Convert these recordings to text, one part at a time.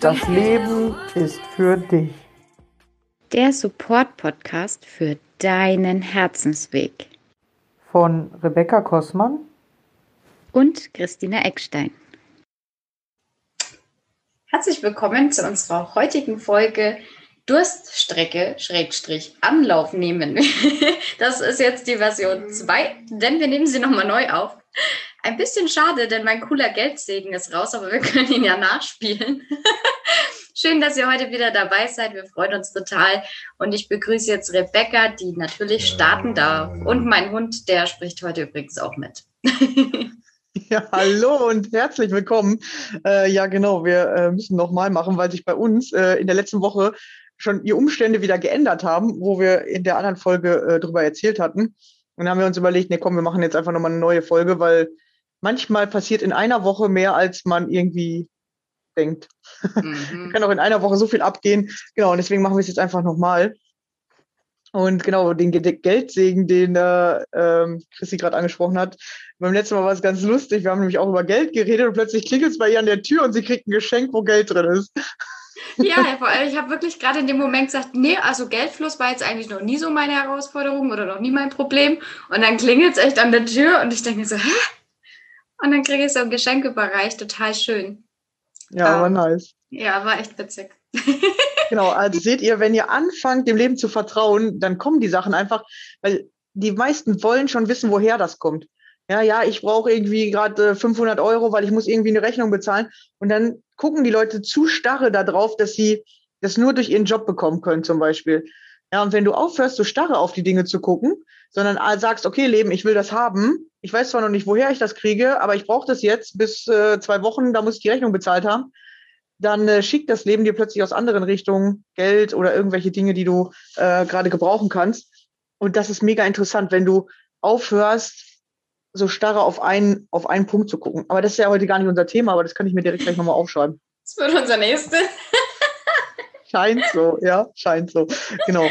Das Leben ist für dich. Der Support-Podcast für deinen Herzensweg. Von Rebecca Kossmann und Christina Eckstein. Herzlich willkommen zu unserer heutigen Folge Durststrecke Schrägstrich Anlauf nehmen. Das ist jetzt die Version 2, denn wir nehmen sie nochmal neu auf. Ein bisschen schade, denn mein cooler Geldsegen ist raus, aber wir können ihn ja nachspielen. Schön, dass ihr heute wieder dabei seid. Wir freuen uns total. Und ich begrüße jetzt Rebecca, die natürlich starten darf. Und mein Hund, der spricht heute übrigens auch mit. Ja, hallo und herzlich willkommen. Äh, ja, genau, wir äh, müssen nochmal machen, weil sich bei uns äh, in der letzten Woche schon die Umstände wieder geändert haben, wo wir in der anderen Folge äh, darüber erzählt hatten. Und dann haben wir uns überlegt, nee, komm, wir machen jetzt einfach nochmal eine neue Folge, weil manchmal passiert in einer Woche mehr, als man irgendwie denkt. Mhm. Kann auch in einer Woche so viel abgehen. Genau, und deswegen machen wir es jetzt einfach nochmal. Und genau, den Geldsegen, den äh, ähm, Chrissy gerade angesprochen hat. Beim letzten Mal war es ganz lustig. Wir haben nämlich auch über Geld geredet und plötzlich klingelt es bei ihr an der Tür und sie kriegt ein Geschenk, wo Geld drin ist. Ja, vor allem, ich habe wirklich gerade in dem Moment gesagt, nee, also Geldfluss war jetzt eigentlich noch nie so meine Herausforderung oder noch nie mein Problem. Und dann klingelt es echt an der Tür und ich denke so, hä? Und dann kriege ich so ein Geschenk überreicht, total schön. Ja, um, war ähm, nice. Ja, war echt witzig. genau, also seht ihr, wenn ihr anfangt, dem Leben zu vertrauen, dann kommen die Sachen einfach, weil die meisten wollen schon wissen, woher das kommt. Ja, ja, ich brauche irgendwie gerade 500 Euro, weil ich muss irgendwie eine Rechnung bezahlen. Und dann gucken die Leute zu starre darauf, dass sie das nur durch ihren Job bekommen können, zum Beispiel. Ja, und wenn du aufhörst, so starre auf die Dinge zu gucken, sondern sagst, okay, Leben, ich will das haben, ich weiß zwar noch nicht, woher ich das kriege, aber ich brauche das jetzt bis äh, zwei Wochen, da muss ich die Rechnung bezahlt haben, dann äh, schickt das Leben dir plötzlich aus anderen Richtungen Geld oder irgendwelche Dinge, die du äh, gerade gebrauchen kannst. Und das ist mega interessant, wenn du aufhörst, so starre auf einen, auf einen Punkt zu gucken. Aber das ist ja heute gar nicht unser Thema, aber das kann ich mir direkt gleich nochmal aufschreiben. Das wird unser nächstes. scheint so, ja, scheint so. Genau.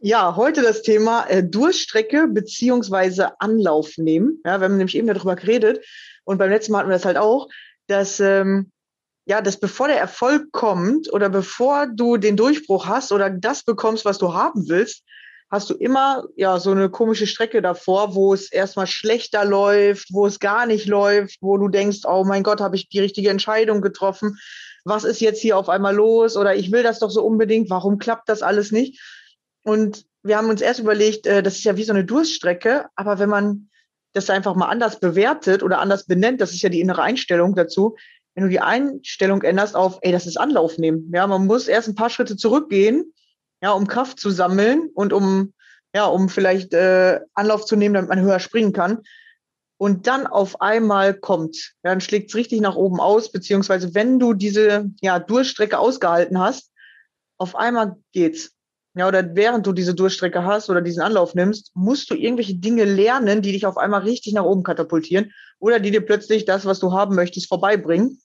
Ja, heute das Thema äh, Durchstrecke beziehungsweise Anlauf nehmen. Ja, wir haben nämlich eben darüber geredet und beim letzten Mal hatten wir das halt auch, dass ähm, ja, dass bevor der Erfolg kommt oder bevor du den Durchbruch hast oder das bekommst, was du haben willst, hast du immer ja so eine komische Strecke davor, wo es erstmal schlechter läuft, wo es gar nicht läuft, wo du denkst, oh mein Gott, habe ich die richtige Entscheidung getroffen? Was ist jetzt hier auf einmal los? Oder ich will das doch so unbedingt, warum klappt das alles nicht? Und wir haben uns erst überlegt, äh, das ist ja wie so eine Durststrecke, aber wenn man das einfach mal anders bewertet oder anders benennt, das ist ja die innere Einstellung dazu, wenn du die Einstellung änderst auf, ey, das ist Anlauf nehmen. Ja, man muss erst ein paar Schritte zurückgehen, ja, um Kraft zu sammeln und um, ja, um vielleicht äh, Anlauf zu nehmen, damit man höher springen kann. Und dann auf einmal kommt, ja, dann schlägt es richtig nach oben aus, beziehungsweise wenn du diese ja, Durchstrecke ausgehalten hast, auf einmal geht's. Ja, oder während du diese Durchstrecke hast oder diesen Anlauf nimmst, musst du irgendwelche Dinge lernen, die dich auf einmal richtig nach oben katapultieren oder die dir plötzlich das, was du haben möchtest, vorbeibringen.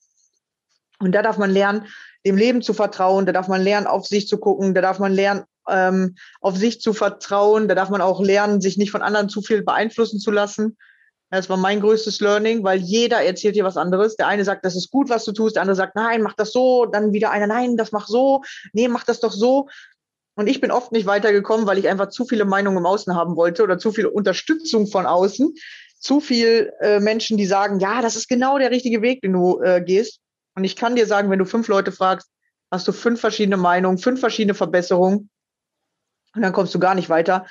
Und da darf man lernen, dem Leben zu vertrauen, da darf man lernen, auf sich zu gucken, da darf man lernen, ähm, auf sich zu vertrauen, da darf man auch lernen, sich nicht von anderen zu viel beeinflussen zu lassen. Das war mein größtes Learning, weil jeder erzählt dir was anderes. Der eine sagt, das ist gut, was du tust, der andere sagt, nein, mach das so, dann wieder einer, nein, das mach so, nee, mach das doch so. Und ich bin oft nicht weitergekommen, weil ich einfach zu viele Meinungen im Außen haben wollte oder zu viel Unterstützung von außen, zu viel äh, Menschen, die sagen, ja, das ist genau der richtige Weg, den du äh, gehst. Und ich kann dir sagen, wenn du fünf Leute fragst, hast du fünf verschiedene Meinungen, fünf verschiedene Verbesserungen und dann kommst du gar nicht weiter.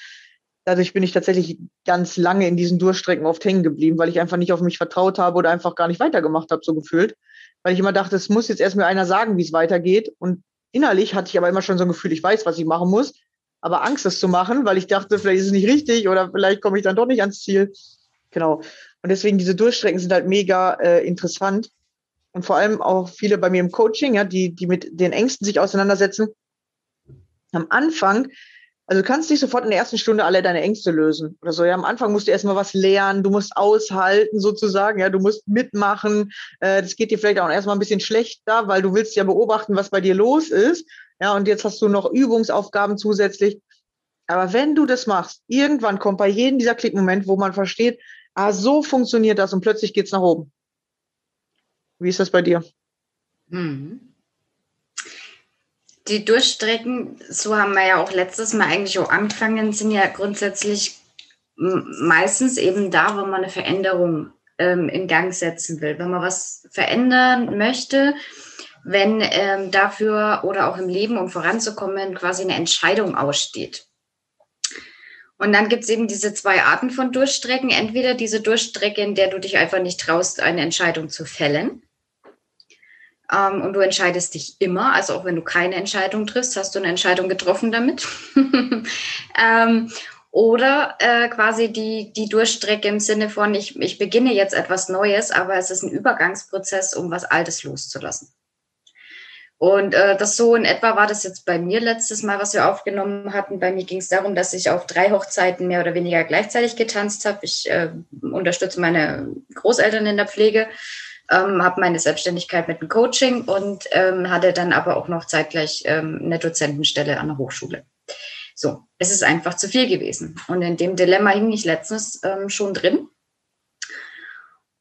Dadurch bin ich tatsächlich ganz lange in diesen Durchstrecken oft hängen geblieben, weil ich einfach nicht auf mich vertraut habe oder einfach gar nicht weitergemacht habe, so gefühlt. Weil ich immer dachte, es muss jetzt erst mir einer sagen, wie es weitergeht. Und innerlich hatte ich aber immer schon so ein Gefühl, ich weiß, was ich machen muss, aber Angst, das zu machen, weil ich dachte, vielleicht ist es nicht richtig oder vielleicht komme ich dann doch nicht ans Ziel. Genau. Und deswegen diese Durchstrecken sind halt mega äh, interessant und vor allem auch viele bei mir im Coaching, ja, die, die mit den Ängsten sich auseinandersetzen. Am Anfang, also du kannst nicht sofort in der ersten Stunde alle deine Ängste lösen oder so. Ja, am Anfang musst du erstmal was lernen, du musst aushalten sozusagen, ja, du musst mitmachen. Äh, das geht dir vielleicht auch erstmal ein bisschen schlechter, weil du willst ja beobachten, was bei dir los ist. Ja, und jetzt hast du noch Übungsaufgaben zusätzlich. Aber wenn du das machst, irgendwann kommt bei jedem dieser Klickmoment, wo man versteht, ah, so funktioniert das und plötzlich geht's nach oben. Wie ist das bei dir? Mhm. Die Durchstrecken, so haben wir ja auch letztes Mal eigentlich auch angefangen, sind ja grundsätzlich meistens eben da, wo man eine Veränderung ähm, in Gang setzen will. Wenn man was verändern möchte, wenn ähm, dafür oder auch im Leben, um voranzukommen, quasi eine Entscheidung aussteht. Und dann gibt es eben diese zwei Arten von Durchstrecken. Entweder diese Durchstrecke, in der du dich einfach nicht traust, eine Entscheidung zu fällen. Ähm, und du entscheidest dich immer, also auch wenn du keine Entscheidung triffst, hast du eine Entscheidung getroffen damit. ähm, oder äh, quasi die, die Durchstrecke im Sinne von, ich, ich beginne jetzt etwas Neues, aber es ist ein Übergangsprozess, um was Altes loszulassen. Und äh, das so in etwa war das jetzt bei mir letztes Mal, was wir aufgenommen hatten. Bei mir ging es darum, dass ich auf drei Hochzeiten mehr oder weniger gleichzeitig getanzt habe. Ich äh, unterstütze meine Großeltern in der Pflege, ähm, habe meine Selbstständigkeit mit dem Coaching und ähm, hatte dann aber auch noch zeitgleich ähm, eine Dozentenstelle an der Hochschule. So, es ist einfach zu viel gewesen. Und in dem Dilemma hing ich letztens ähm, schon drin.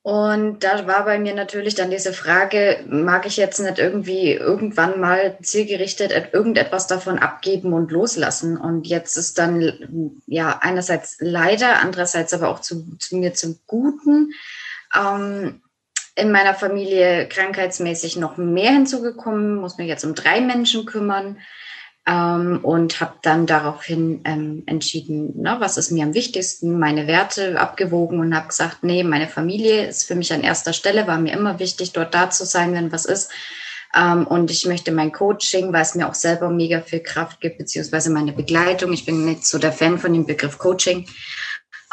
Und da war bei mir natürlich dann diese Frage, mag ich jetzt nicht irgendwie irgendwann mal zielgerichtet irgendetwas davon abgeben und loslassen? Und jetzt ist dann ja einerseits leider, andererseits aber auch zu, zu mir zum Guten. Ähm, in meiner Familie krankheitsmäßig noch mehr hinzugekommen, muss mich jetzt um drei Menschen kümmern ähm, und habe dann daraufhin ähm, entschieden, na, was ist mir am wichtigsten, meine Werte abgewogen und habe gesagt, nee, meine Familie ist für mich an erster Stelle, war mir immer wichtig, dort da zu sein, wenn was ist. Ähm, und ich möchte mein Coaching, weil es mir auch selber mega viel Kraft gibt, beziehungsweise meine Begleitung. Ich bin nicht so der Fan von dem Begriff Coaching.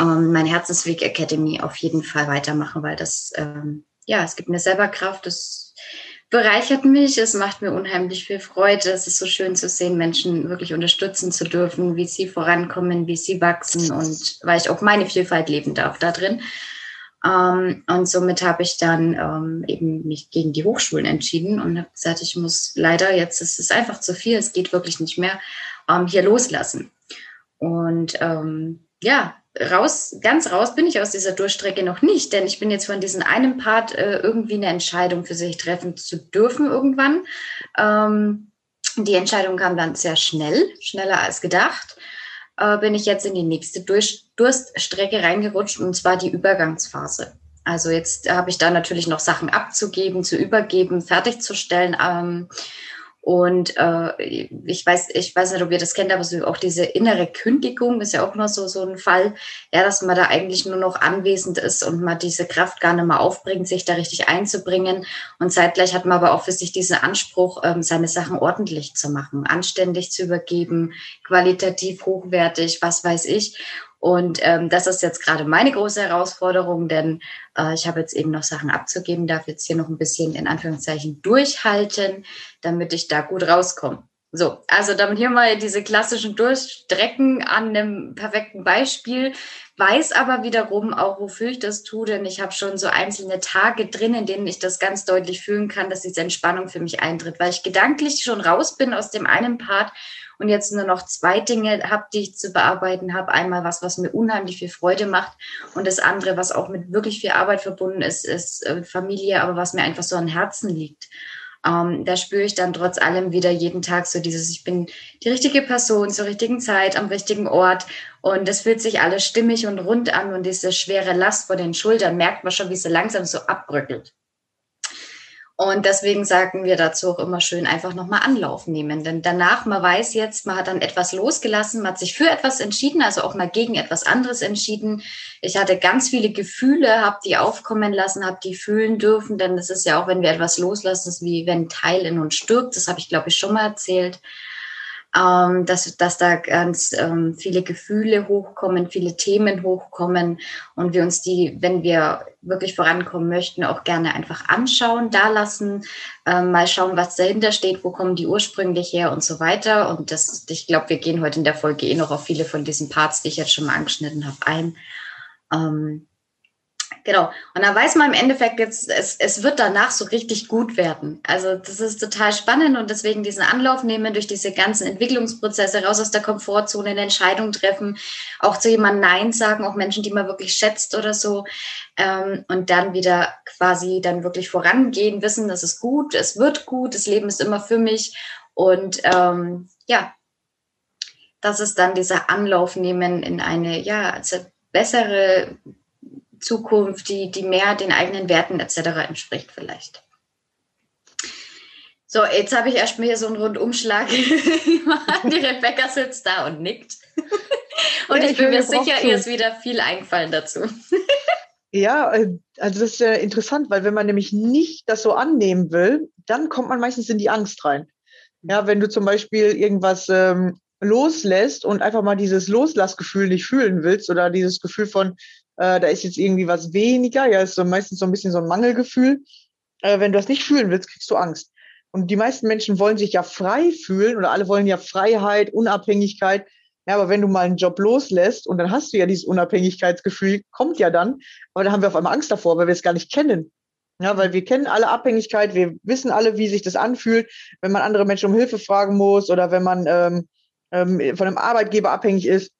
Ähm, mein Herzensweg Academy auf jeden Fall weitermachen, weil das, ähm, ja, es gibt mir selber Kraft, das bereichert mich. Es macht mir unheimlich viel Freude. Es ist so schön zu sehen, Menschen wirklich unterstützen zu dürfen, wie sie vorankommen, wie sie wachsen und weil ich auch meine Vielfalt leben darf da drin. Ähm, und somit habe ich dann ähm, eben mich gegen die Hochschulen entschieden und habe gesagt, ich muss leider jetzt, es ist einfach zu viel, es geht wirklich nicht mehr, ähm, hier loslassen. Und ähm, ja, raus, ganz raus bin ich aus dieser Durchstrecke noch nicht, denn ich bin jetzt von diesem einen Part äh, irgendwie eine Entscheidung für sich treffen zu dürfen irgendwann. Ähm, die Entscheidung kam dann sehr schnell, schneller als gedacht. Äh, bin ich jetzt in die nächste Durch Durststrecke reingerutscht und zwar die Übergangsphase. Also jetzt habe ich da natürlich noch Sachen abzugeben, zu übergeben, fertigzustellen. Ähm, und äh, ich weiß, ich weiß nicht, ob ihr das kennt, aber so auch diese innere Kündigung ist ja auch immer so, so ein Fall, ja, dass man da eigentlich nur noch anwesend ist und man diese Kraft gar nicht mehr aufbringt, sich da richtig einzubringen. Und zeitgleich hat man aber auch für sich diesen Anspruch, ähm, seine Sachen ordentlich zu machen, anständig zu übergeben, qualitativ hochwertig, was weiß ich. Und ähm, das ist jetzt gerade meine große Herausforderung, denn äh, ich habe jetzt eben noch Sachen abzugeben, darf jetzt hier noch ein bisschen in Anführungszeichen durchhalten, damit ich da gut rauskomme. So, also damit hier mal diese klassischen Durchstrecken an einem perfekten Beispiel, weiß aber wiederum auch, wofür ich das tue, denn ich habe schon so einzelne Tage drin, in denen ich das ganz deutlich fühlen kann, dass diese Entspannung für mich eintritt, weil ich gedanklich schon raus bin aus dem einen Part und jetzt nur noch zwei Dinge habe, die ich zu bearbeiten habe. Einmal was, was mir unheimlich viel Freude macht und das andere, was auch mit wirklich viel Arbeit verbunden ist, ist äh, Familie, aber was mir einfach so am Herzen liegt. Ähm, da spüre ich dann trotz allem wieder jeden Tag so dieses, ich bin die richtige Person zur richtigen Zeit am richtigen Ort und es fühlt sich alles stimmig und rund an und diese schwere Last vor den Schultern merkt man schon, wie sie langsam so abbröckelt. Und deswegen sagen wir dazu auch immer schön einfach nochmal Anlauf nehmen. Denn danach, man weiß jetzt, man hat dann etwas losgelassen, man hat sich für etwas entschieden, also auch mal gegen etwas anderes entschieden. Ich hatte ganz viele Gefühle, habe die aufkommen lassen, habe die fühlen dürfen. Denn das ist ja auch, wenn wir etwas loslassen, ist wie wenn Teil in uns stirbt. Das habe ich, glaube ich, schon mal erzählt ähm, dass, dass da ganz ähm, viele Gefühle hochkommen, viele Themen hochkommen und wir uns die, wenn wir wirklich vorankommen möchten, auch gerne einfach anschauen, da lassen, ähm, mal schauen, was dahinter steht, wo kommen die ursprünglich her und so weiter. Und das, ich glaube, wir gehen heute in der Folge eh noch auf viele von diesen Parts, die ich jetzt schon mal angeschnitten habe, ein. Ähm, Genau. Und dann weiß man im Endeffekt jetzt, es, es wird danach so richtig gut werden. Also das ist total spannend und deswegen diesen Anlauf nehmen durch diese ganzen Entwicklungsprozesse, raus aus der Komfortzone, eine Entscheidung treffen, auch zu jemandem Nein sagen, auch Menschen, die man wirklich schätzt oder so. Ähm, und dann wieder quasi dann wirklich vorangehen, wissen, das ist gut, es wird gut, das Leben ist immer für mich Und ähm, ja, das ist dann dieser Anlauf nehmen in eine ja, also bessere Zukunft, die, die mehr den eigenen Werten etc. entspricht vielleicht. So, jetzt habe ich erstmal hier so einen Rundumschlag. die Rebecca sitzt da und nickt. Und ja, ich, bin mir sicher, ihr ist wieder viel eingefallen dazu. Ja, äh, also das ist ja interessant, weil wenn man nämlich nicht das so annehmen will, dann kommt man meistens in die Angst rein. Ja, wenn du zum Beispiel irgendwas ähm, loslässt und einfach mal dieses Loslassgefühl nicht fühlen willst oder dieses Gefühl von, äh, da ist jetzt irgendwie was weniger, ja, ist so meistens so ein bisschen so ein Mangelgefühl. Äh, wenn du das nicht fühlen willst, kriegst du Angst. Und die meisten Menschen wollen sich ja frei fühlen oder alle wollen ja Freiheit, Unabhängigkeit. Ja, aber wenn du mal einen Job loslässt und dann hast du ja dieses Unabhängigkeitsgefühl, kommt ja dann, aber da haben wir auf einmal Angst davor, weil wir es gar nicht kennen. Ja, weil wir kennen alle Abhängigkeit, wir wissen alle, wie sich das anfühlt, wenn man andere Menschen um Hilfe fragen muss oder wenn man ähm, ähm, von einem Arbeitgeber abhängig ist.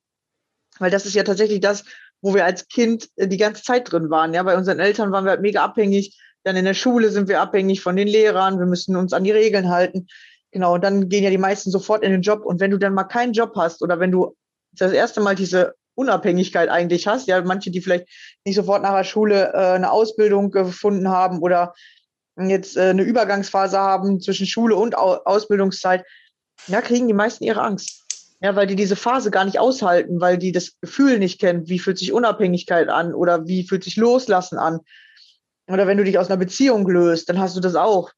Weil das ist ja tatsächlich das, wo wir als Kind äh, die ganze Zeit drin waren. Ja, bei unseren Eltern waren wir halt mega abhängig. Dann in der Schule sind wir abhängig von den Lehrern. Wir müssen uns an die Regeln halten. Genau. Und dann gehen ja die meisten sofort in den Job. Und wenn du dann mal keinen Job hast oder wenn du das erste Mal diese Unabhängigkeit eigentlich hast, ja, manche, die vielleicht nicht sofort nach der Schule äh, eine Ausbildung gefunden haben oder jetzt äh, eine Übergangsphase haben zwischen Schule und Au Ausbildungszeit, ja, kriegen die meisten ihre Angst. Ja, weil die diese Phase gar nicht aushalten, weil die das Gefühl nicht kennen, wie fühlt sich Unabhängigkeit an oder wie fühlt sich Loslassen an. Oder wenn du dich aus einer Beziehung löst, dann hast du das auch.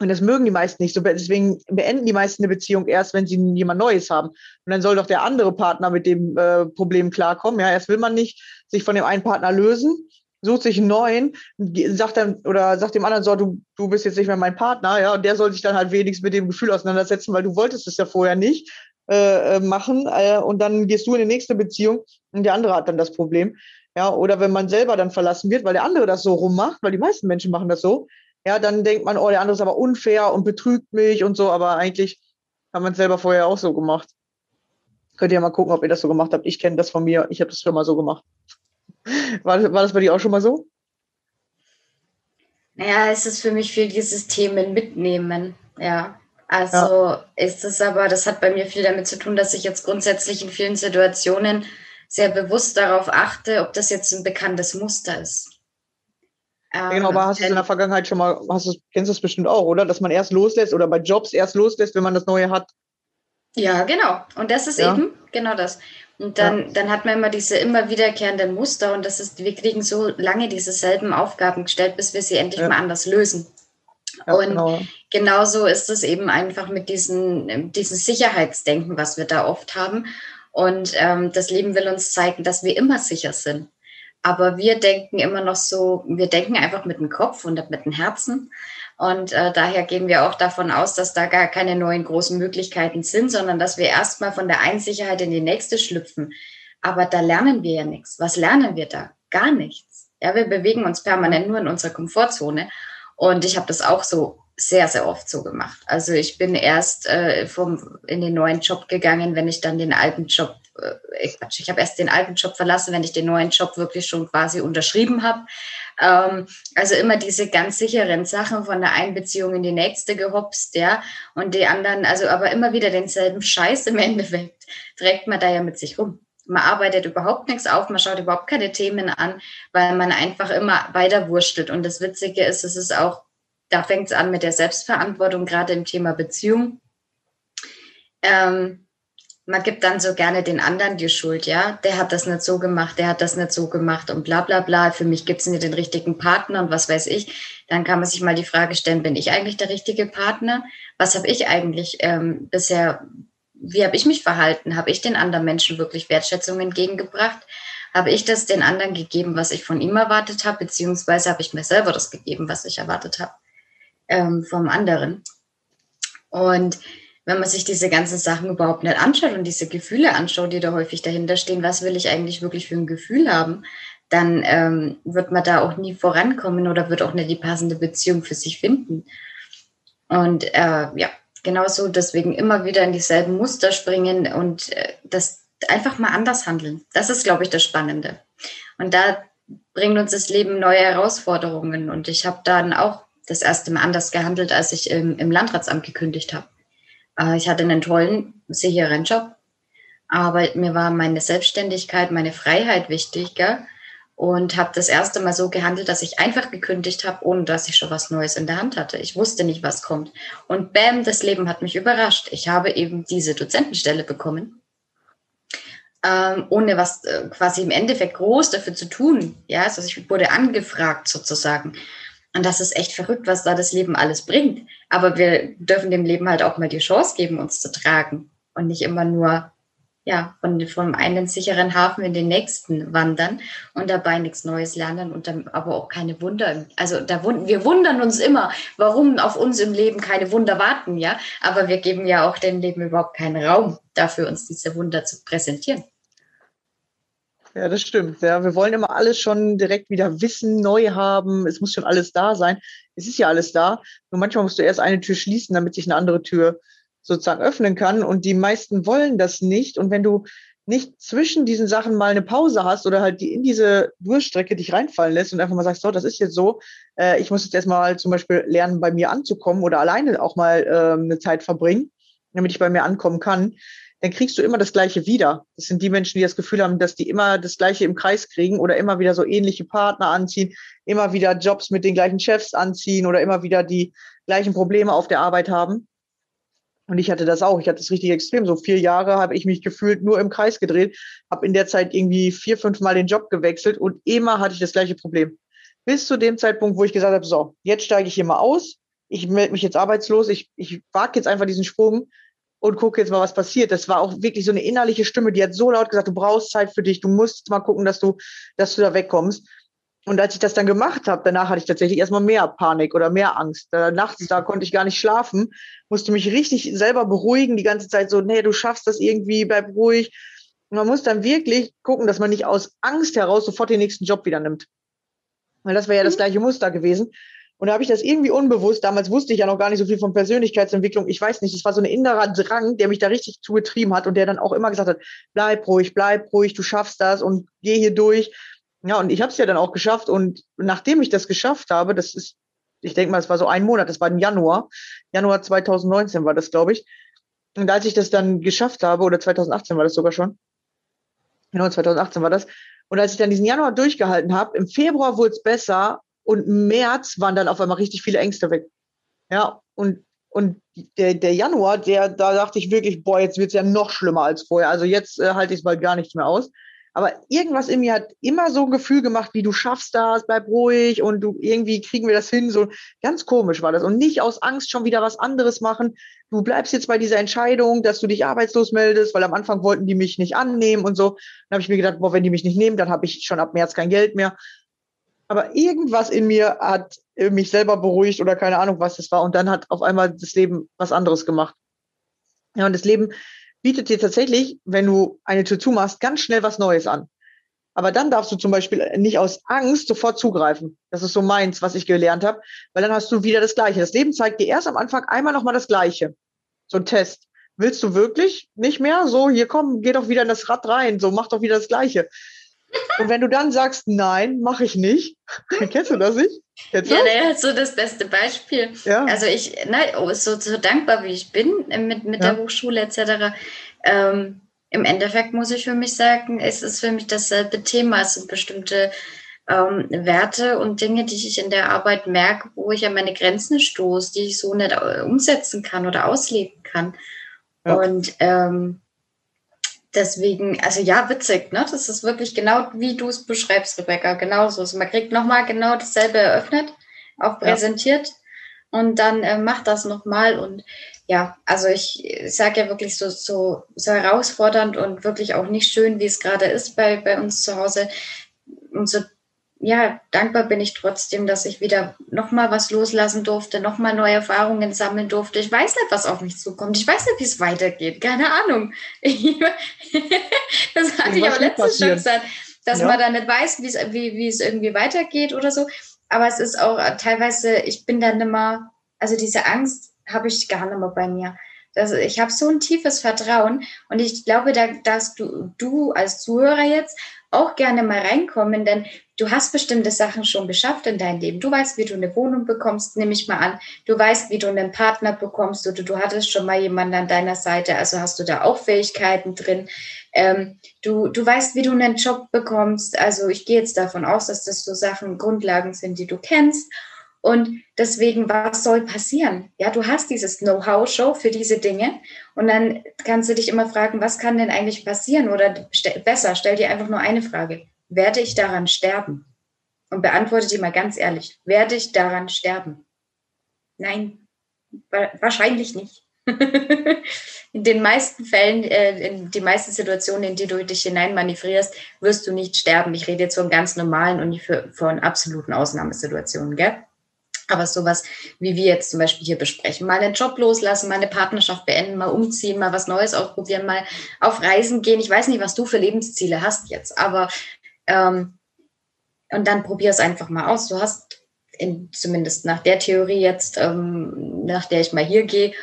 Und das mögen die meisten nicht. Deswegen beenden die meisten eine Beziehung erst, wenn sie jemand Neues haben. Und dann soll doch der andere Partner mit dem äh, Problem klarkommen. Ja, erst will man nicht sich von dem einen Partner lösen, sucht sich einen neuen, sagt dann oder sagt dem anderen so, du, du bist jetzt nicht mehr mein Partner, ja, und der soll sich dann halt wenigstens mit dem Gefühl auseinandersetzen, weil du wolltest es ja vorher nicht äh, äh, machen äh, und dann gehst du in die nächste Beziehung und der andere hat dann das Problem. Ja, oder wenn man selber dann verlassen wird, weil der andere das so rummacht, weil die meisten Menschen machen das so, ja, dann denkt man, oh, der andere ist aber unfair und betrügt mich und so, aber eigentlich hat man es selber vorher auch so gemacht. Könnt ihr mal gucken, ob ihr das so gemacht habt. Ich kenne das von mir, ich habe das schon mal so gemacht. War das, war das bei dir auch schon mal so? Naja, es ist für mich viel dieses Themen mitnehmen, ja. Also ja. ist es aber, das hat bei mir viel damit zu tun, dass ich jetzt grundsätzlich in vielen Situationen sehr bewusst darauf achte, ob das jetzt ein bekanntes Muster ist. Genau, aber hast du es in der Vergangenheit schon mal, hast du, kennst du es bestimmt auch, oder? Dass man erst loslässt oder bei Jobs erst loslässt, wenn man das Neue hat. Ja, genau. Und das ist ja. eben genau das. Und dann, ja. dann hat man immer diese immer wiederkehrenden Muster und das ist, wir kriegen so lange dieselben Aufgaben gestellt, bis wir sie endlich ja. mal anders lösen. Ja, und genau. genauso ist es eben einfach mit diesem, diesem Sicherheitsdenken, was wir da oft haben. Und ähm, das Leben will uns zeigen, dass wir immer sicher sind. Aber wir denken immer noch so, wir denken einfach mit dem Kopf und mit dem Herzen. Und äh, daher gehen wir auch davon aus, dass da gar keine neuen großen Möglichkeiten sind, sondern dass wir erstmal von der einen Sicherheit in die nächste schlüpfen. Aber da lernen wir ja nichts. Was lernen wir da? Gar nichts. Ja, wir bewegen uns permanent nur in unserer Komfortzone. Und ich habe das auch so sehr, sehr oft so gemacht. Also ich bin erst äh, vom, in den neuen Job gegangen, wenn ich dann den alten Job, äh, Quatsch, ich habe erst den alten Job verlassen, wenn ich den neuen Job wirklich schon quasi unterschrieben habe. Ähm, also immer diese ganz sicheren Sachen von der einen Beziehung in die nächste gehopst, ja. Und die anderen, also aber immer wieder denselben Scheiß im Endeffekt trägt man da ja mit sich rum. Man arbeitet überhaupt nichts auf, man schaut überhaupt keine Themen an, weil man einfach immer weiter wurstelt. Und das Witzige ist, es ist auch, da fängt es an mit der Selbstverantwortung, gerade im Thema Beziehung. Ähm, man gibt dann so gerne den anderen die Schuld, ja. Der hat das nicht so gemacht, der hat das nicht so gemacht und bla bla bla. Für mich gibt es nicht den richtigen Partner und was weiß ich. Dann kann man sich mal die Frage stellen, bin ich eigentlich der richtige Partner? Was habe ich eigentlich ähm, bisher wie habe ich mich verhalten? Habe ich den anderen Menschen wirklich Wertschätzung entgegengebracht? Habe ich das den anderen gegeben, was ich von ihm erwartet habe, beziehungsweise habe ich mir selber das gegeben, was ich erwartet habe ähm, vom anderen? Und wenn man sich diese ganzen Sachen überhaupt nicht anschaut und diese Gefühle anschaut, die da häufig dahinter stehen, was will ich eigentlich wirklich für ein Gefühl haben, dann ähm, wird man da auch nie vorankommen oder wird auch nicht die passende Beziehung für sich finden. Und äh, ja, genauso deswegen immer wieder in dieselben Muster springen und äh, das einfach mal anders handeln. Das ist, glaube ich, das Spannende. Und da bringt uns das Leben neue Herausforderungen. Und ich habe dann auch das erste Mal anders gehandelt, als ich im, im Landratsamt gekündigt habe. Äh, ich hatte einen tollen, sicheren Job, aber mir war meine Selbstständigkeit, meine Freiheit wichtiger und habe das erste Mal so gehandelt, dass ich einfach gekündigt habe, ohne dass ich schon was Neues in der Hand hatte. Ich wusste nicht, was kommt. Und bam, das Leben hat mich überrascht. Ich habe eben diese Dozentenstelle bekommen, ähm, ohne was äh, quasi im Endeffekt groß dafür zu tun. Ja, also ich wurde angefragt sozusagen. Und das ist echt verrückt, was da das Leben alles bringt. Aber wir dürfen dem Leben halt auch mal die Chance geben, uns zu tragen und nicht immer nur ja, von, vom einen sicheren Hafen in den nächsten wandern und dabei nichts Neues lernen und dann aber auch keine Wunder. Also da wir wundern uns immer, warum auf uns im Leben keine Wunder warten, ja. Aber wir geben ja auch dem Leben überhaupt keinen Raum dafür, uns diese Wunder zu präsentieren. Ja, das stimmt. Ja, wir wollen immer alles schon direkt wieder wissen, neu haben. Es muss schon alles da sein. Es ist ja alles da. Nur manchmal musst du erst eine Tür schließen, damit sich eine andere Tür sozusagen öffnen kann. Und die meisten wollen das nicht. Und wenn du nicht zwischen diesen Sachen mal eine Pause hast oder halt die in diese Durchstrecke dich reinfallen lässt und einfach mal sagst, so, das ist jetzt so, äh, ich muss jetzt erstmal zum Beispiel lernen, bei mir anzukommen oder alleine auch mal äh, eine Zeit verbringen, damit ich bei mir ankommen kann, dann kriegst du immer das Gleiche wieder. Das sind die Menschen, die das Gefühl haben, dass die immer das Gleiche im Kreis kriegen oder immer wieder so ähnliche Partner anziehen, immer wieder Jobs mit den gleichen Chefs anziehen oder immer wieder die gleichen Probleme auf der Arbeit haben. Und ich hatte das auch. Ich hatte das richtig extrem. So vier Jahre habe ich mich gefühlt nur im Kreis gedreht, habe in der Zeit irgendwie vier, fünf Mal den Job gewechselt und immer hatte ich das gleiche Problem. Bis zu dem Zeitpunkt, wo ich gesagt habe, so, jetzt steige ich hier mal aus. Ich melde mich jetzt arbeitslos. Ich, ich wage jetzt einfach diesen Sprung und gucke jetzt mal, was passiert. Das war auch wirklich so eine innerliche Stimme, die hat so laut gesagt, du brauchst Zeit für dich, du musst mal gucken, dass du, dass du da wegkommst. Und als ich das dann gemacht habe, danach hatte ich tatsächlich erstmal mehr Panik oder mehr Angst. Da, nachts, da konnte ich gar nicht schlafen, musste mich richtig selber beruhigen, die ganze Zeit so, nee, du schaffst das irgendwie, bleib ruhig. Und man muss dann wirklich gucken, dass man nicht aus Angst heraus sofort den nächsten Job wieder nimmt. Weil das wäre ja das mhm. gleiche Muster gewesen. Und da habe ich das irgendwie unbewusst, damals wusste ich ja noch gar nicht so viel von Persönlichkeitsentwicklung, ich weiß nicht, es war so ein innerer Drang, der mich da richtig zugetrieben hat und der dann auch immer gesagt hat, bleib ruhig, bleib ruhig, du schaffst das und geh hier durch. Ja, und ich habe es ja dann auch geschafft. Und nachdem ich das geschafft habe, das ist, ich denke mal, es war so ein Monat, das war im Januar, Januar 2019 war das, glaube ich. Und als ich das dann geschafft habe, oder 2018 war das sogar schon, genau, 2018 war das, und als ich dann diesen Januar durchgehalten habe, im Februar wurde es besser und im März waren dann auf einmal richtig viele Ängste weg. Ja, und, und der, der Januar, der, da dachte ich wirklich, boah, jetzt wird's ja noch schlimmer als vorher. Also jetzt äh, halte ich es bald gar nichts mehr aus. Aber irgendwas in mir hat immer so ein Gefühl gemacht, wie du schaffst das, bleib ruhig und du irgendwie kriegen wir das hin. So ganz komisch war das. Und nicht aus Angst schon wieder was anderes machen. Du bleibst jetzt bei dieser Entscheidung, dass du dich arbeitslos meldest, weil am Anfang wollten die mich nicht annehmen und so. Dann habe ich mir gedacht, boah, wenn die mich nicht nehmen, dann habe ich schon ab März kein Geld mehr. Aber irgendwas in mir hat mich selber beruhigt oder keine Ahnung, was das war. Und dann hat auf einmal das Leben was anderes gemacht. Ja, und das Leben bietet dir tatsächlich, wenn du eine Tür zumachst, ganz schnell was Neues an. Aber dann darfst du zum Beispiel nicht aus Angst sofort zugreifen. Das ist so meins, was ich gelernt habe, weil dann hast du wieder das Gleiche. Das Leben zeigt dir erst am Anfang einmal nochmal das Gleiche. So ein Test. Willst du wirklich nicht mehr? So, hier komm, geh doch wieder in das Rad rein. So, mach doch wieder das Gleiche. Und wenn du dann sagst, nein, mache ich nicht, kennst du das nicht? Kennst ja, naja, so das beste Beispiel. Ja. Also ich, na, oh, so, so dankbar wie ich bin äh, mit, mit ja. der Hochschule etc. Ähm, Im Endeffekt muss ich für mich sagen, es ist für mich dasselbe Thema. Es sind bestimmte ähm, Werte und Dinge, die ich in der Arbeit merke, wo ich an meine Grenzen stoße, die ich so nicht äh, umsetzen kann oder ausleben kann. Ja. Und ähm, deswegen, also ja, witzig, ne? Das ist wirklich genau, wie du es beschreibst, Rebecca. Genauso. Also man kriegt nochmal genau dasselbe eröffnet, auch präsentiert ja. und dann äh, macht das nochmal. Und ja, also ich, ich sage ja wirklich so, so, so herausfordernd und wirklich auch nicht schön, wie es gerade ist bei, bei uns zu Hause. Und so ja, dankbar bin ich trotzdem, dass ich wieder nochmal was loslassen durfte, nochmal neue Erfahrungen sammeln durfte. Ich weiß nicht, was auf mich zukommt. Ich weiß nicht, wie es weitergeht. Keine Ahnung. das hatte ich auch letztes schon gesagt, dass ja. man da nicht weiß, wie, wie es irgendwie weitergeht oder so. Aber es ist auch teilweise, ich bin dann immer, also diese Angst habe ich gar nicht mehr bei mir. Das, ich habe so ein tiefes Vertrauen und ich glaube, da, dass du, du als Zuhörer jetzt auch gerne mal reinkommen, denn du hast bestimmte Sachen schon geschafft in deinem Leben. Du weißt, wie du eine Wohnung bekommst, nehme ich mal an. Du weißt, wie du einen Partner bekommst oder du hattest schon mal jemanden an deiner Seite, also hast du da auch Fähigkeiten drin. Ähm, du, du weißt, wie du einen Job bekommst. Also ich gehe jetzt davon aus, dass das so Sachen, Grundlagen sind, die du kennst. Und deswegen, was soll passieren? Ja, du hast dieses Know-how-Show für diese Dinge und dann kannst du dich immer fragen, was kann denn eigentlich passieren? Oder besser, stell dir einfach nur eine Frage. Werde ich daran sterben? Und beantworte dir mal ganz ehrlich, werde ich daran sterben? Nein, wahrscheinlich nicht. in den meisten Fällen, äh, in die meisten Situationen, in die du dich hinein manövrierst, wirst du nicht sterben. Ich rede jetzt von ganz normalen und nicht von absoluten Ausnahmesituationen, gell? Aber sowas, wie wir jetzt zum Beispiel hier besprechen, mal einen Job loslassen, mal eine Partnerschaft beenden, mal umziehen, mal was Neues ausprobieren, mal auf Reisen gehen. Ich weiß nicht, was du für Lebensziele hast jetzt, aber ähm, und dann probier es einfach mal aus. Du hast in, zumindest nach der Theorie jetzt, ähm, nach der ich mal hier gehe,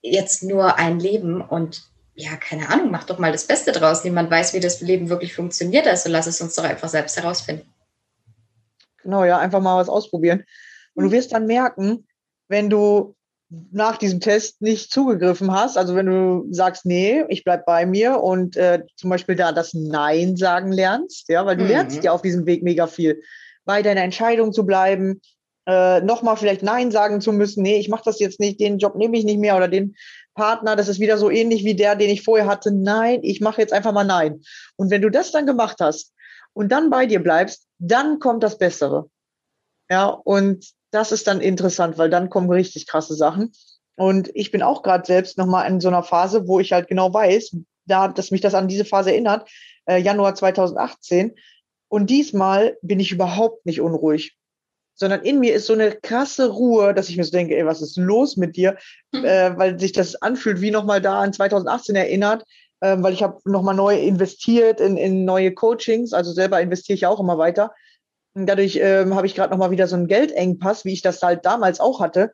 jetzt nur ein Leben und ja, keine Ahnung, mach doch mal das Beste draus. Niemand weiß, wie das Leben wirklich funktioniert, also lass es uns doch einfach selbst herausfinden. Genau, ja, einfach mal was ausprobieren. Und du wirst dann merken, wenn du nach diesem Test nicht zugegriffen hast, also wenn du sagst, nee, ich bleib bei mir und äh, zum Beispiel da das Nein sagen lernst, ja, weil du mhm. lernst ja auf diesem Weg mega viel, bei deiner Entscheidung zu bleiben, äh, nochmal vielleicht Nein sagen zu müssen, nee, ich mache das jetzt nicht, den Job nehme ich nicht mehr oder den Partner, das ist wieder so ähnlich wie der, den ich vorher hatte, nein, ich mache jetzt einfach mal Nein. Und wenn du das dann gemacht hast und dann bei dir bleibst, dann kommt das Bessere. Ja, und das ist dann interessant, weil dann kommen richtig krasse Sachen. Und ich bin auch gerade selbst nochmal in so einer Phase, wo ich halt genau weiß, da, dass mich das an diese Phase erinnert, äh, Januar 2018. Und diesmal bin ich überhaupt nicht unruhig, sondern in mir ist so eine krasse Ruhe, dass ich mir so denke, ey, was ist los mit dir? Mhm. Äh, weil sich das anfühlt, wie nochmal da an 2018 erinnert, äh, weil ich habe nochmal neu investiert in, in neue Coachings, also selber investiere ich auch immer weiter. Dadurch ähm, habe ich gerade noch mal wieder so einen Geldengpass, wie ich das halt damals auch hatte.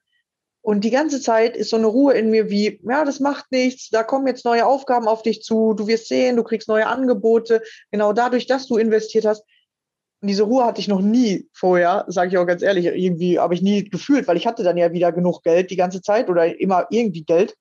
Und die ganze Zeit ist so eine Ruhe in mir wie, ja, das macht nichts, da kommen jetzt neue Aufgaben auf dich zu, du wirst sehen, du kriegst neue Angebote, genau dadurch, dass du investiert hast. Und diese Ruhe hatte ich noch nie vorher, sage ich auch ganz ehrlich, irgendwie habe ich nie gefühlt, weil ich hatte dann ja wieder genug Geld die ganze Zeit oder immer irgendwie Geld,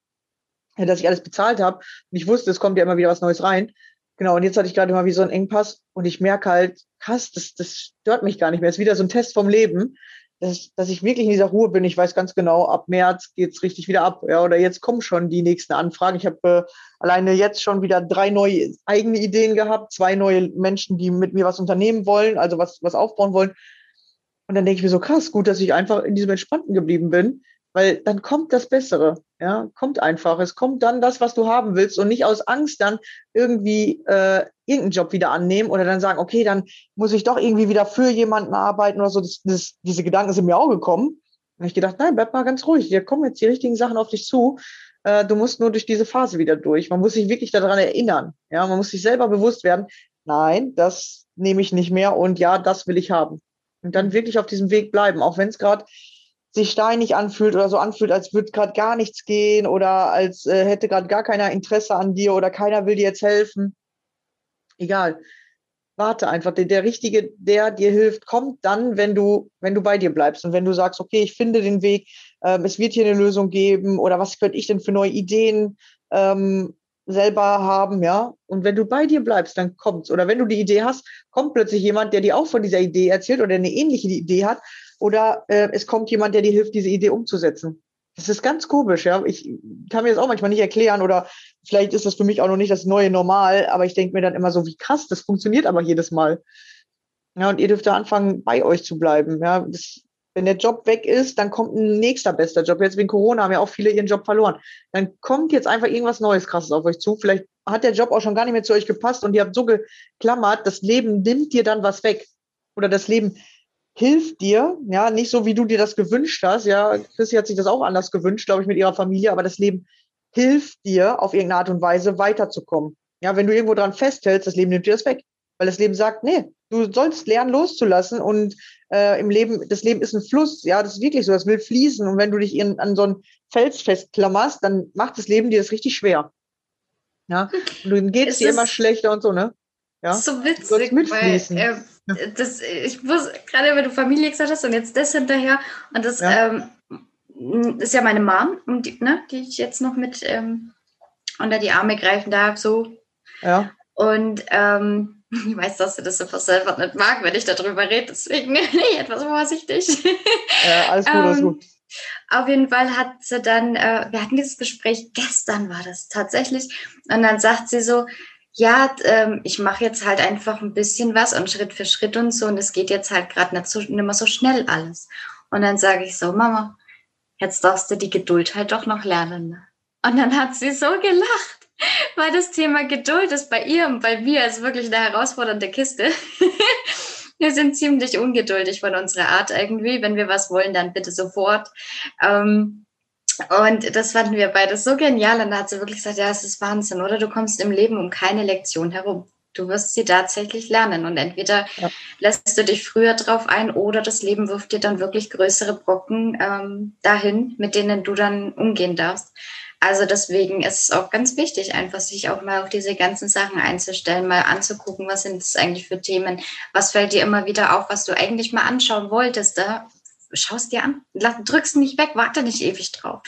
dass ich alles bezahlt habe. Und ich wusste, es kommt ja immer wieder was Neues rein. Genau, und jetzt hatte ich gerade mal wie so einen Engpass und ich merke halt, krass, das, das stört mich gar nicht mehr. Es ist wieder so ein Test vom Leben, dass, dass ich wirklich in dieser Ruhe bin. Ich weiß ganz genau, ab März geht's richtig wieder ab. Ja, oder jetzt kommen schon die nächsten Anfragen. Ich habe äh, alleine jetzt schon wieder drei neue eigene Ideen gehabt, zwei neue Menschen, die mit mir was unternehmen wollen, also was, was aufbauen wollen. Und dann denke ich mir so, krass, gut, dass ich einfach in diesem Entspannten geblieben bin, weil dann kommt das Bessere. Ja, kommt einfach. Es kommt dann das, was du haben willst und nicht aus Angst dann irgendwie äh, irgendeinen Job wieder annehmen oder dann sagen, okay, dann muss ich doch irgendwie wieder für jemanden arbeiten oder so. Das, das, diese Gedanken sind mir auch gekommen. Und ich gedacht, nein, bleib mal ganz ruhig. Hier kommen jetzt die richtigen Sachen auf dich zu. Äh, du musst nur durch diese Phase wieder durch. Man muss sich wirklich daran erinnern. Ja, man muss sich selber bewusst werden. Nein, das nehme ich nicht mehr und ja, das will ich haben. Und dann wirklich auf diesem Weg bleiben, auch wenn es gerade sich steinig anfühlt oder so anfühlt, als würde gerade gar nichts gehen oder als äh, hätte gerade gar keiner Interesse an dir oder keiner will dir jetzt helfen. Egal. Warte einfach. Der, der Richtige, der dir hilft, kommt dann, wenn du, wenn du bei dir bleibst und wenn du sagst, okay, ich finde den Weg, ähm, es wird hier eine Lösung geben oder was könnte ich denn für neue Ideen ähm, selber haben, ja. Und wenn du bei dir bleibst, dann kommt's. Oder wenn du die Idee hast, kommt plötzlich jemand, der dir auch von dieser Idee erzählt oder eine ähnliche Idee hat oder äh, es kommt jemand, der dir hilft, diese Idee umzusetzen. Das ist ganz komisch, ja. Ich kann mir das auch manchmal nicht erklären oder vielleicht ist das für mich auch noch nicht das neue Normal, aber ich denke mir dann immer so, wie krass, das funktioniert aber jedes Mal. Ja, und ihr dürft da anfangen, bei euch zu bleiben. Ja, das, wenn der Job weg ist, dann kommt ein nächster bester Job. Jetzt wegen Corona haben ja auch viele ihren Job verloren. Dann kommt jetzt einfach irgendwas Neues, krasses auf euch zu. Vielleicht hat der Job auch schon gar nicht mehr zu euch gepasst und ihr habt so geklammert, das Leben nimmt dir dann was weg. Oder das Leben hilft dir, ja, nicht so wie du dir das gewünscht hast, ja, Chrissy hat sich das auch anders gewünscht, glaube ich, mit ihrer Familie, aber das Leben hilft dir auf irgendeine Art und Weise weiterzukommen. Ja, wenn du irgendwo dran festhältst, das Leben nimmt dir das weg, weil das Leben sagt, nee, du sollst lernen loszulassen und äh, im Leben, das Leben ist ein Fluss, ja, das ist wirklich so, das will fließen und wenn du dich in, an so einen Fels festklammerst, dann macht das Leben dir das richtig schwer. Ja, und dann geht es dir immer schlechter und so, ne? Ja? So witzig, weil äh, das, ich muss, gerade wenn du Familie gesagt hast und jetzt das hinterher, und das ja. ähm, ist ja meine Mom, die, ne, die ich jetzt noch mit ähm, unter die Arme greifen darf, so. Ja. Und ähm, ich weiß, dass du das einfach selber nicht mag, wenn ich darüber rede, deswegen bin ich etwas vorsichtig. Ja, alles gut, alles ähm, gut. Auf jeden Fall hat sie dann, äh, wir hatten dieses Gespräch, gestern war das tatsächlich, und dann sagt sie so, ja, ähm, ich mache jetzt halt einfach ein bisschen was und Schritt für Schritt und so und es geht jetzt halt gerade nicht, so, nicht mehr so schnell alles. Und dann sage ich so, Mama, jetzt darfst du die Geduld halt doch noch lernen. Ne? Und dann hat sie so gelacht, weil das Thema Geduld ist bei ihr und bei mir ist wirklich eine herausfordernde Kiste. wir sind ziemlich ungeduldig von unserer Art irgendwie. Wenn wir was wollen, dann bitte sofort. Ähm, und das fanden wir beide so genial. Und da hat sie wirklich gesagt, ja, es ist Wahnsinn, oder? Du kommst im Leben um keine Lektion herum. Du wirst sie tatsächlich lernen. Und entweder ja. lässt du dich früher drauf ein oder das Leben wirft dir dann wirklich größere Brocken ähm, dahin, mit denen du dann umgehen darfst. Also deswegen ist es auch ganz wichtig, einfach sich auch mal auf diese ganzen Sachen einzustellen, mal anzugucken, was sind es eigentlich für Themen, was fällt dir immer wieder auf, was du eigentlich mal anschauen wolltest. Da schaust dir an, drückst nicht weg, warte nicht ewig drauf.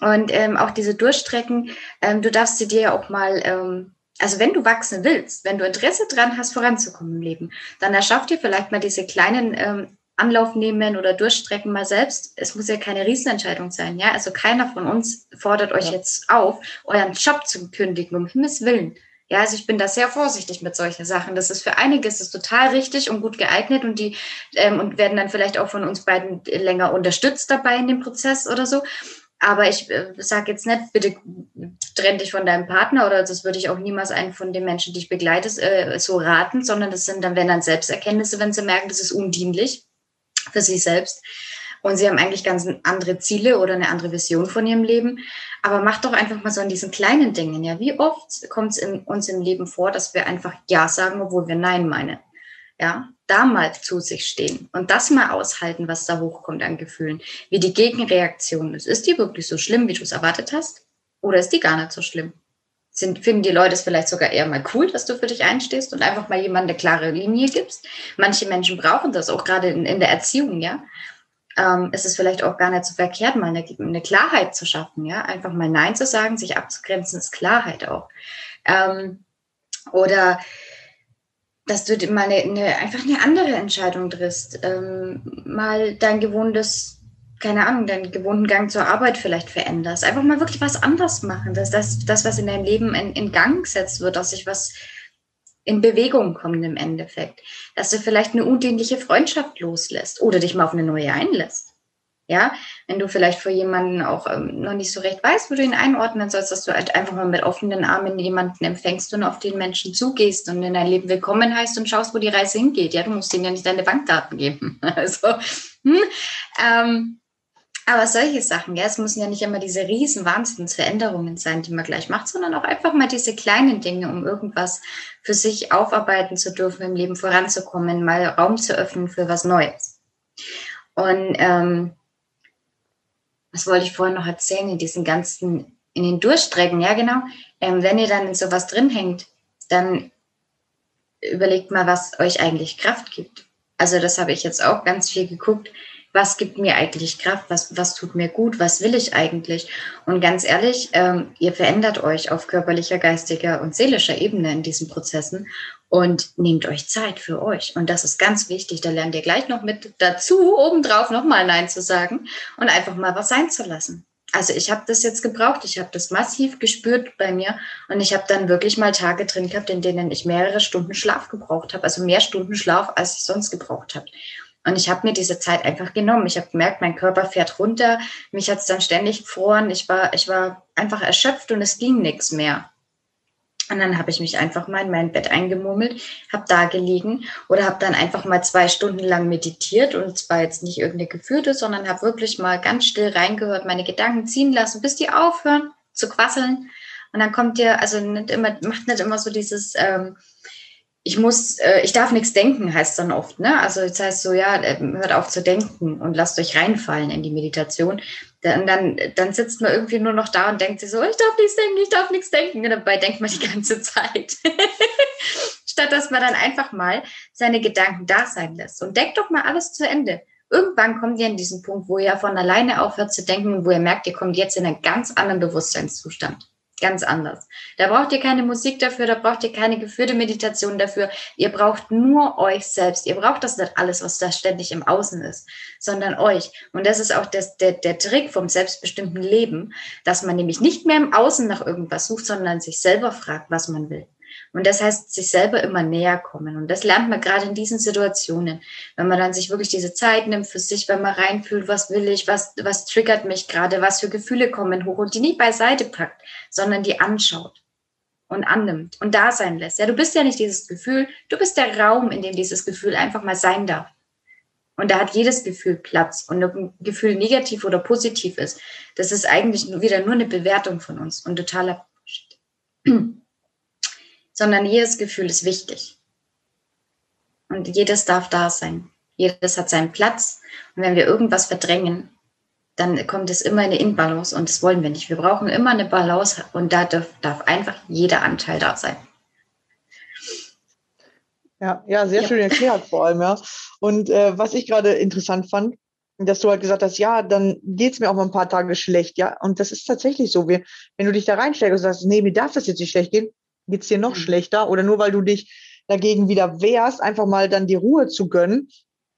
Und ähm, auch diese Durchstrecken, ähm, du darfst sie dir ja auch mal, ähm, also wenn du wachsen willst, wenn du Interesse dran hast, voranzukommen im Leben, dann erschaff dir vielleicht mal diese kleinen ähm, Anlauf nehmen oder durchstrecken mal selbst. Es muss ja keine Riesenentscheidung sein, ja. Also keiner von uns fordert euch ja. jetzt auf, euren Job zu kündigen, um Himmels Willen. Ja, also ich bin da sehr vorsichtig mit solchen Sachen. Das ist für einige ist es total richtig und gut geeignet und die ähm, und werden dann vielleicht auch von uns beiden länger unterstützt dabei in dem Prozess oder so. Aber ich äh, sage jetzt nicht, bitte trenn dich von deinem Partner oder das würde ich auch niemals einen von den Menschen, die ich begleite, äh, so raten, sondern das sind dann, wenn dann Selbsterkenntnisse, wenn sie merken, das ist undienlich für sich selbst. Und sie haben eigentlich ganz andere Ziele oder eine andere Vision von ihrem Leben. Aber macht doch einfach mal so an diesen kleinen Dingen. Ja, wie oft kommt es uns im Leben vor, dass wir einfach Ja sagen, obwohl wir Nein meinen? Ja, da mal zu sich stehen und das mal aushalten, was da hochkommt an Gefühlen. Wie die Gegenreaktion ist. Ist die wirklich so schlimm, wie du es erwartet hast? Oder ist die gar nicht so schlimm? Sind, finden die Leute es vielleicht sogar eher mal cool, dass du für dich einstehst und einfach mal jemand eine klare Linie gibst? Manche Menschen brauchen das, auch gerade in, in der Erziehung, ja. Ähm, ist es vielleicht auch gar nicht so verkehrt, mal eine, eine, Klarheit zu schaffen, ja. Einfach mal Nein zu sagen, sich abzugrenzen, ist Klarheit auch. Ähm, oder dass du mal eine, eine, einfach eine andere Entscheidung triffst, ähm, mal dein gewohntes keine Ahnung, deinen gewohnten Gang zur Arbeit vielleicht veränderst. Einfach mal wirklich was anders machen, dass das, das was in deinem Leben in, in Gang gesetzt wird, dass sich was in Bewegung kommt im Endeffekt. Dass du vielleicht eine undienliche Freundschaft loslässt oder dich mal auf eine neue einlässt. Ja, wenn du vielleicht vor jemanden auch ähm, noch nicht so recht weißt, wo du ihn einordnen sollst, dass du halt einfach mal mit offenen Armen jemanden empfängst und auf den Menschen zugehst und in dein Leben willkommen heißt und schaust, wo die Reise hingeht. Ja, du musst ihnen ja nicht deine Bankdaten geben. Also, hm, ähm, aber solche Sachen, ja, es müssen ja nicht immer diese riesen Wahnsinnsveränderungen sein, die man gleich macht, sondern auch einfach mal diese kleinen Dinge, um irgendwas für sich aufarbeiten zu dürfen, im Leben voranzukommen, mal Raum zu öffnen für was Neues. Und ähm, was wollte ich vorhin noch erzählen, in diesen ganzen, in den Durchstrecken, ja genau, ähm, wenn ihr dann in sowas drin hängt, dann überlegt mal, was euch eigentlich Kraft gibt. Also das habe ich jetzt auch ganz viel geguckt was gibt mir eigentlich Kraft, was, was tut mir gut, was will ich eigentlich. Und ganz ehrlich, ähm, ihr verändert euch auf körperlicher, geistiger und seelischer Ebene in diesen Prozessen und nehmt euch Zeit für euch. Und das ist ganz wichtig. Da lernt ihr gleich noch mit dazu, obendrauf nochmal Nein zu sagen und einfach mal was sein zu lassen. Also ich habe das jetzt gebraucht, ich habe das massiv gespürt bei mir und ich habe dann wirklich mal Tage drin gehabt, in denen ich mehrere Stunden Schlaf gebraucht habe, also mehr Stunden Schlaf, als ich sonst gebraucht habe. Und ich habe mir diese Zeit einfach genommen. Ich habe gemerkt, mein Körper fährt runter. Mich hat es dann ständig gefroren. Ich war, ich war einfach erschöpft und es ging nichts mehr. Und dann habe ich mich einfach mal in mein Bett eingemummelt, habe da gelegen oder habe dann einfach mal zwei Stunden lang meditiert und zwar jetzt nicht irgendeine geführte, sondern habe wirklich mal ganz still reingehört, meine Gedanken ziehen lassen, bis die aufhören zu quasseln. Und dann kommt dir, also nicht immer, macht nicht immer so dieses, ähm, ich muss, äh, ich darf nichts denken, heißt dann oft, ne? Also das heißt so, ja, äh, hört auf zu denken und lasst euch reinfallen in die Meditation. Dann, dann, dann sitzt man irgendwie nur noch da und denkt sich so, ich darf nichts denken, ich darf nichts denken. Und dabei denkt man die ganze Zeit. statt dass man dann einfach mal seine Gedanken da sein lässt. Und denkt doch mal alles zu Ende. Irgendwann kommt ihr an diesen Punkt, wo ihr von alleine aufhört zu denken und wo ihr merkt, ihr kommt jetzt in einen ganz anderen Bewusstseinszustand. Ganz anders. Da braucht ihr keine Musik dafür, da braucht ihr keine geführte Meditation dafür. Ihr braucht nur euch selbst. Ihr braucht das nicht alles, was da ständig im Außen ist, sondern euch. Und das ist auch das, der, der Trick vom selbstbestimmten Leben, dass man nämlich nicht mehr im Außen nach irgendwas sucht, sondern sich selber fragt, was man will. Und das heißt, sich selber immer näher kommen. Und das lernt man gerade in diesen Situationen, wenn man dann sich wirklich diese Zeit nimmt für sich, wenn man reinfühlt, was will ich, was, was triggert mich gerade, was für Gefühle kommen hoch und die nicht beiseite packt, sondern die anschaut und annimmt und da sein lässt. Ja, du bist ja nicht dieses Gefühl, du bist der Raum, in dem dieses Gefühl einfach mal sein darf. Und da hat jedes Gefühl Platz. Und ob ein Gefühl negativ oder positiv ist, das ist eigentlich wieder nur eine Bewertung von uns und totaler sondern jedes Gefühl ist wichtig. Und jedes darf da sein. Jedes hat seinen Platz. Und wenn wir irgendwas verdrängen, dann kommt es immer in eine Inbalance und das wollen wir nicht. Wir brauchen immer eine Balance und da darf, darf einfach jeder Anteil da sein. Ja, ja, sehr ja. schön erklärt vor allem, ja. Und äh, was ich gerade interessant fand, dass du halt gesagt hast, ja, dann geht's mir auch mal ein paar Tage schlecht, ja. Und das ist tatsächlich so. Wir, wenn du dich da reinsteigst und sagst, nee, mir darf das jetzt nicht schlecht gehen, geht's dir noch mhm. schlechter oder nur weil du dich dagegen wieder wehrst, einfach mal dann die Ruhe zu gönnen,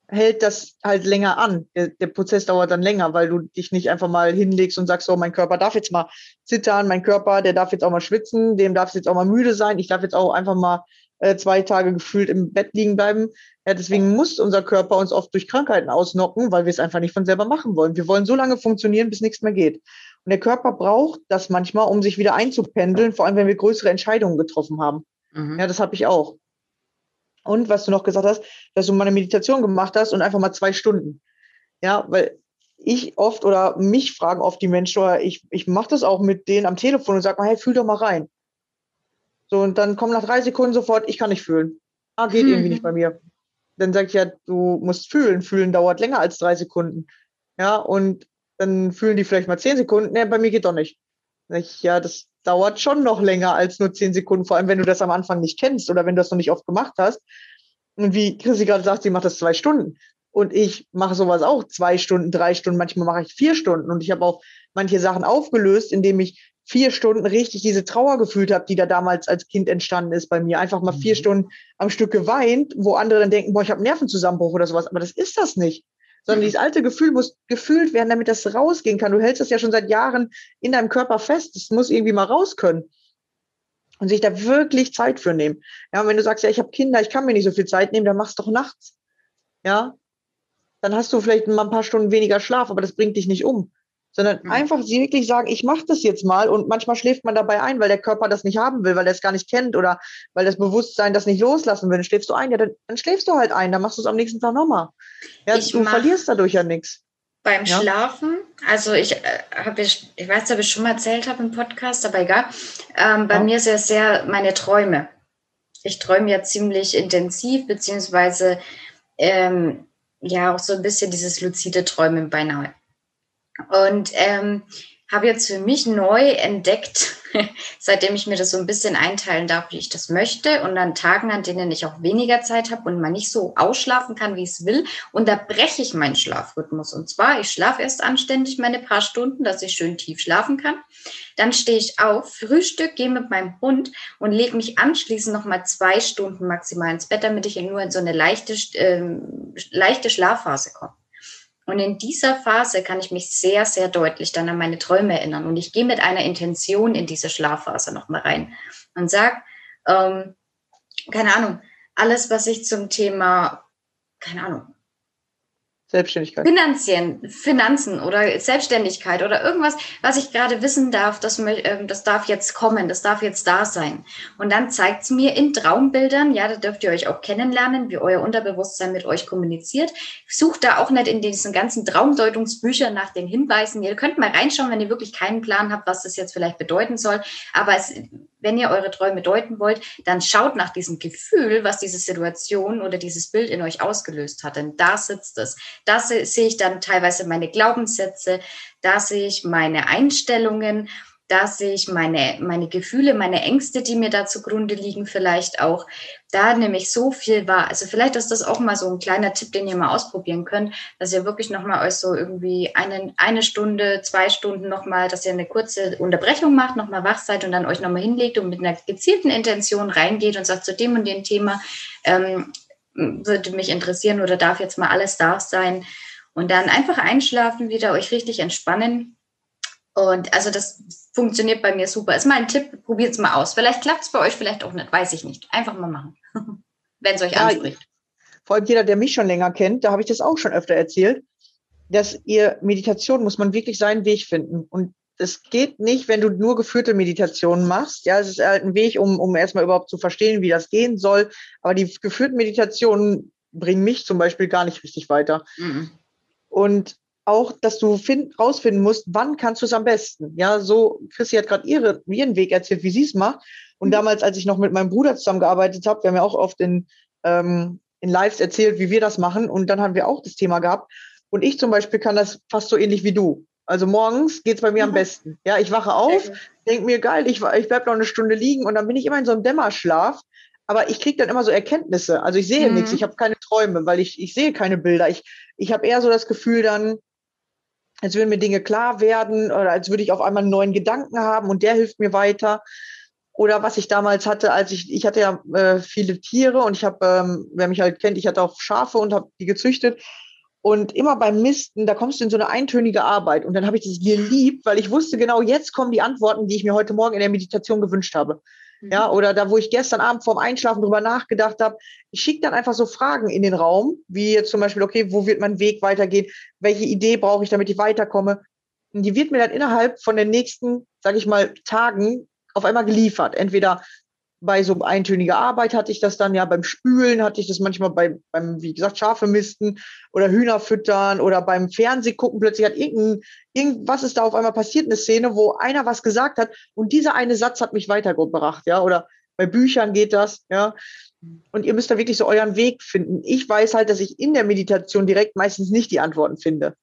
hält das halt länger an. Der, der, Prozess dauert dann länger, weil du dich nicht einfach mal hinlegst und sagst, so, mein Körper darf jetzt mal zittern, mein Körper, der darf jetzt auch mal schwitzen, dem darf jetzt auch mal müde sein, ich darf jetzt auch einfach mal äh, zwei Tage gefühlt im Bett liegen bleiben. Ja, deswegen muss unser Körper uns oft durch Krankheiten ausnocken, weil wir es einfach nicht von selber machen wollen. Wir wollen so lange funktionieren, bis nichts mehr geht. Und der Körper braucht das manchmal, um sich wieder einzupendeln, vor allem wenn wir größere Entscheidungen getroffen haben. Mhm. Ja, das habe ich auch. Und was du noch gesagt hast, dass du mal eine Meditation gemacht hast und einfach mal zwei Stunden. Ja, weil ich oft oder mich fragen oft die Menschen, oder ich, ich mache das auch mit denen am Telefon und sage mal, hey, fühl doch mal rein. So, und dann kommen nach drei Sekunden sofort, ich kann nicht fühlen. Ah, geht mhm. irgendwie nicht bei mir. Dann sage ich ja, du musst fühlen. Fühlen dauert länger als drei Sekunden. Ja, und dann fühlen die vielleicht mal zehn Sekunden. Nee, bei mir geht doch nicht. Ich, ja, das dauert schon noch länger als nur zehn Sekunden, vor allem wenn du das am Anfang nicht kennst oder wenn du das noch nicht oft gemacht hast. Und wie Chrissy gerade sagt, sie macht das zwei Stunden. Und ich mache sowas auch zwei Stunden, drei Stunden, manchmal mache ich vier Stunden. Und ich habe auch manche Sachen aufgelöst, indem ich vier Stunden richtig diese Trauer gefühlt habe, die da damals als Kind entstanden ist bei mir. Einfach mal vier mhm. Stunden am Stück geweint, wo andere dann denken, boah, ich habe Nervenzusammenbruch oder sowas. Aber das ist das nicht sondern dieses alte Gefühl muss gefühlt werden, damit das rausgehen kann. Du hältst das ja schon seit Jahren in deinem Körper fest. Das muss irgendwie mal raus können. Und sich da wirklich Zeit für nehmen. Ja, und wenn du sagst, ja, ich habe Kinder, ich kann mir nicht so viel Zeit nehmen, dann machst du doch nachts. Ja, dann hast du vielleicht mal ein paar Stunden weniger Schlaf, aber das bringt dich nicht um sondern mhm. einfach sie wirklich sagen, ich mache das jetzt mal und manchmal schläft man dabei ein, weil der Körper das nicht haben will, weil er es gar nicht kennt oder weil das Bewusstsein das nicht loslassen will. Dann schläfst du ein, ja, dann, dann schläfst du halt ein, dann machst du es am nächsten Tag nochmal. Ja, ich du verlierst dadurch ja nichts. Beim ja? Schlafen, also ich äh, habe, ich, ich weiß, ob ich schon mal erzählt habe im Podcast, aber egal. Ähm, bei ja. mir ist es sehr meine Träume. Ich träume ja ziemlich intensiv, beziehungsweise ähm, ja auch so ein bisschen dieses luzide Träumen beinahe. Und ähm, habe jetzt für mich neu entdeckt, seitdem ich mir das so ein bisschen einteilen darf, wie ich das möchte und an Tagen, an denen ich auch weniger Zeit habe und man nicht so ausschlafen kann, wie es will, unterbreche ich meinen Schlafrhythmus. Und zwar, ich schlafe erst anständig meine paar Stunden, dass ich schön tief schlafen kann. Dann stehe ich auf, Frühstück, gehe mit meinem Hund und lege mich anschließend noch mal zwei Stunden maximal ins Bett, damit ich nur in so eine leichte, äh, leichte Schlafphase komme. Und in dieser Phase kann ich mich sehr, sehr deutlich dann an meine Träume erinnern. Und ich gehe mit einer Intention in diese Schlafphase nochmal rein und sage, ähm, keine Ahnung, alles, was ich zum Thema, keine Ahnung, Selbstständigkeit. Finanzien, Finanzen oder Selbstständigkeit oder irgendwas, was ich gerade wissen darf, das, ähm, das darf jetzt kommen, das darf jetzt da sein. Und dann zeigt es mir in Traumbildern, ja, da dürft ihr euch auch kennenlernen, wie euer Unterbewusstsein mit euch kommuniziert. Sucht da auch nicht in diesen ganzen Traumdeutungsbüchern nach den Hinweisen. Ihr könnt mal reinschauen, wenn ihr wirklich keinen Plan habt, was das jetzt vielleicht bedeuten soll. Aber es, wenn ihr eure Träume deuten wollt, dann schaut nach diesem Gefühl, was diese Situation oder dieses Bild in euch ausgelöst hat. Denn da sitzt es. Da sehe ich dann teilweise meine Glaubenssätze, da sehe ich meine Einstellungen dass ich meine, meine Gefühle, meine Ängste, die mir da zugrunde liegen, vielleicht auch, da nämlich so viel war. Also vielleicht ist das auch mal so ein kleiner Tipp, den ihr mal ausprobieren könnt, dass ihr wirklich nochmal euch so irgendwie eine, eine Stunde, zwei Stunden nochmal, dass ihr eine kurze Unterbrechung macht, nochmal wach seid und dann euch nochmal hinlegt und mit einer gezielten Intention reingeht und sagt zu dem und dem Thema, ähm, würde mich interessieren oder darf jetzt mal alles da sein. Und dann einfach einschlafen, wieder euch richtig entspannen. Und also das funktioniert bei mir super. Ist mein Tipp, probiert es mal aus. Vielleicht klappt es bei euch, vielleicht auch nicht, weiß ich nicht. Einfach mal machen, wenn es euch ja, anspricht. Vor allem jeder, der mich schon länger kennt, da habe ich das auch schon öfter erzählt, dass ihr Meditation muss man wirklich seinen Weg finden. Und es geht nicht, wenn du nur geführte Meditationen machst. Ja, es ist halt ein Weg, um, um erstmal überhaupt zu verstehen, wie das gehen soll. Aber die geführten Meditationen bringen mich zum Beispiel gar nicht richtig weiter. Mhm. Und auch, dass du find, rausfinden musst, wann kannst du es am besten. Ja, so, Chrissy hat gerade ihre, ihren Weg erzählt, wie sie es macht. Und mhm. damals, als ich noch mit meinem Bruder zusammengearbeitet habe, wir haben ja auch oft in, ähm, in Lives erzählt, wie wir das machen. Und dann haben wir auch das Thema gehabt. Und ich zum Beispiel kann das fast so ähnlich wie du. Also morgens geht's bei mir mhm. am besten. Ja, ich wache auf, denke mir, geil, ich, ich bleib noch eine Stunde liegen und dann bin ich immer in so einem Dämmerschlaf. Aber ich kriege dann immer so Erkenntnisse. Also ich sehe mhm. nichts, ich habe keine Träume, weil ich, ich sehe keine Bilder. Ich, ich habe eher so das Gefühl dann, als würden mir Dinge klar werden oder als würde ich auf einmal einen neuen Gedanken haben und der hilft mir weiter. Oder was ich damals hatte, als ich, ich hatte ja äh, viele Tiere und ich habe, ähm, wer mich halt kennt, ich hatte auch Schafe und habe die gezüchtet. Und immer beim Misten, da kommst du in so eine eintönige Arbeit. Und dann habe ich das geliebt, weil ich wusste genau, jetzt kommen die Antworten, die ich mir heute Morgen in der Meditation gewünscht habe. Mhm. Ja, oder da, wo ich gestern Abend vorm Einschlafen drüber nachgedacht habe, ich schicke dann einfach so Fragen in den Raum, wie jetzt zum Beispiel, okay, wo wird mein Weg weitergehen? Welche Idee brauche ich, damit ich weiterkomme? Und die wird mir dann innerhalb von den nächsten, sage ich mal, Tagen auf einmal geliefert. Entweder bei so eintöniger Arbeit hatte ich das dann ja beim Spülen, hatte ich das manchmal bei, beim, wie gesagt, Schafe misten oder Hühner füttern oder beim Fernseh gucken. Plötzlich hat irgendein, irgendwas ist da auf einmal passiert, eine Szene, wo einer was gesagt hat und dieser eine Satz hat mich weitergebracht, ja, oder bei Büchern geht das, ja. Und ihr müsst da wirklich so euren Weg finden. Ich weiß halt, dass ich in der Meditation direkt meistens nicht die Antworten finde.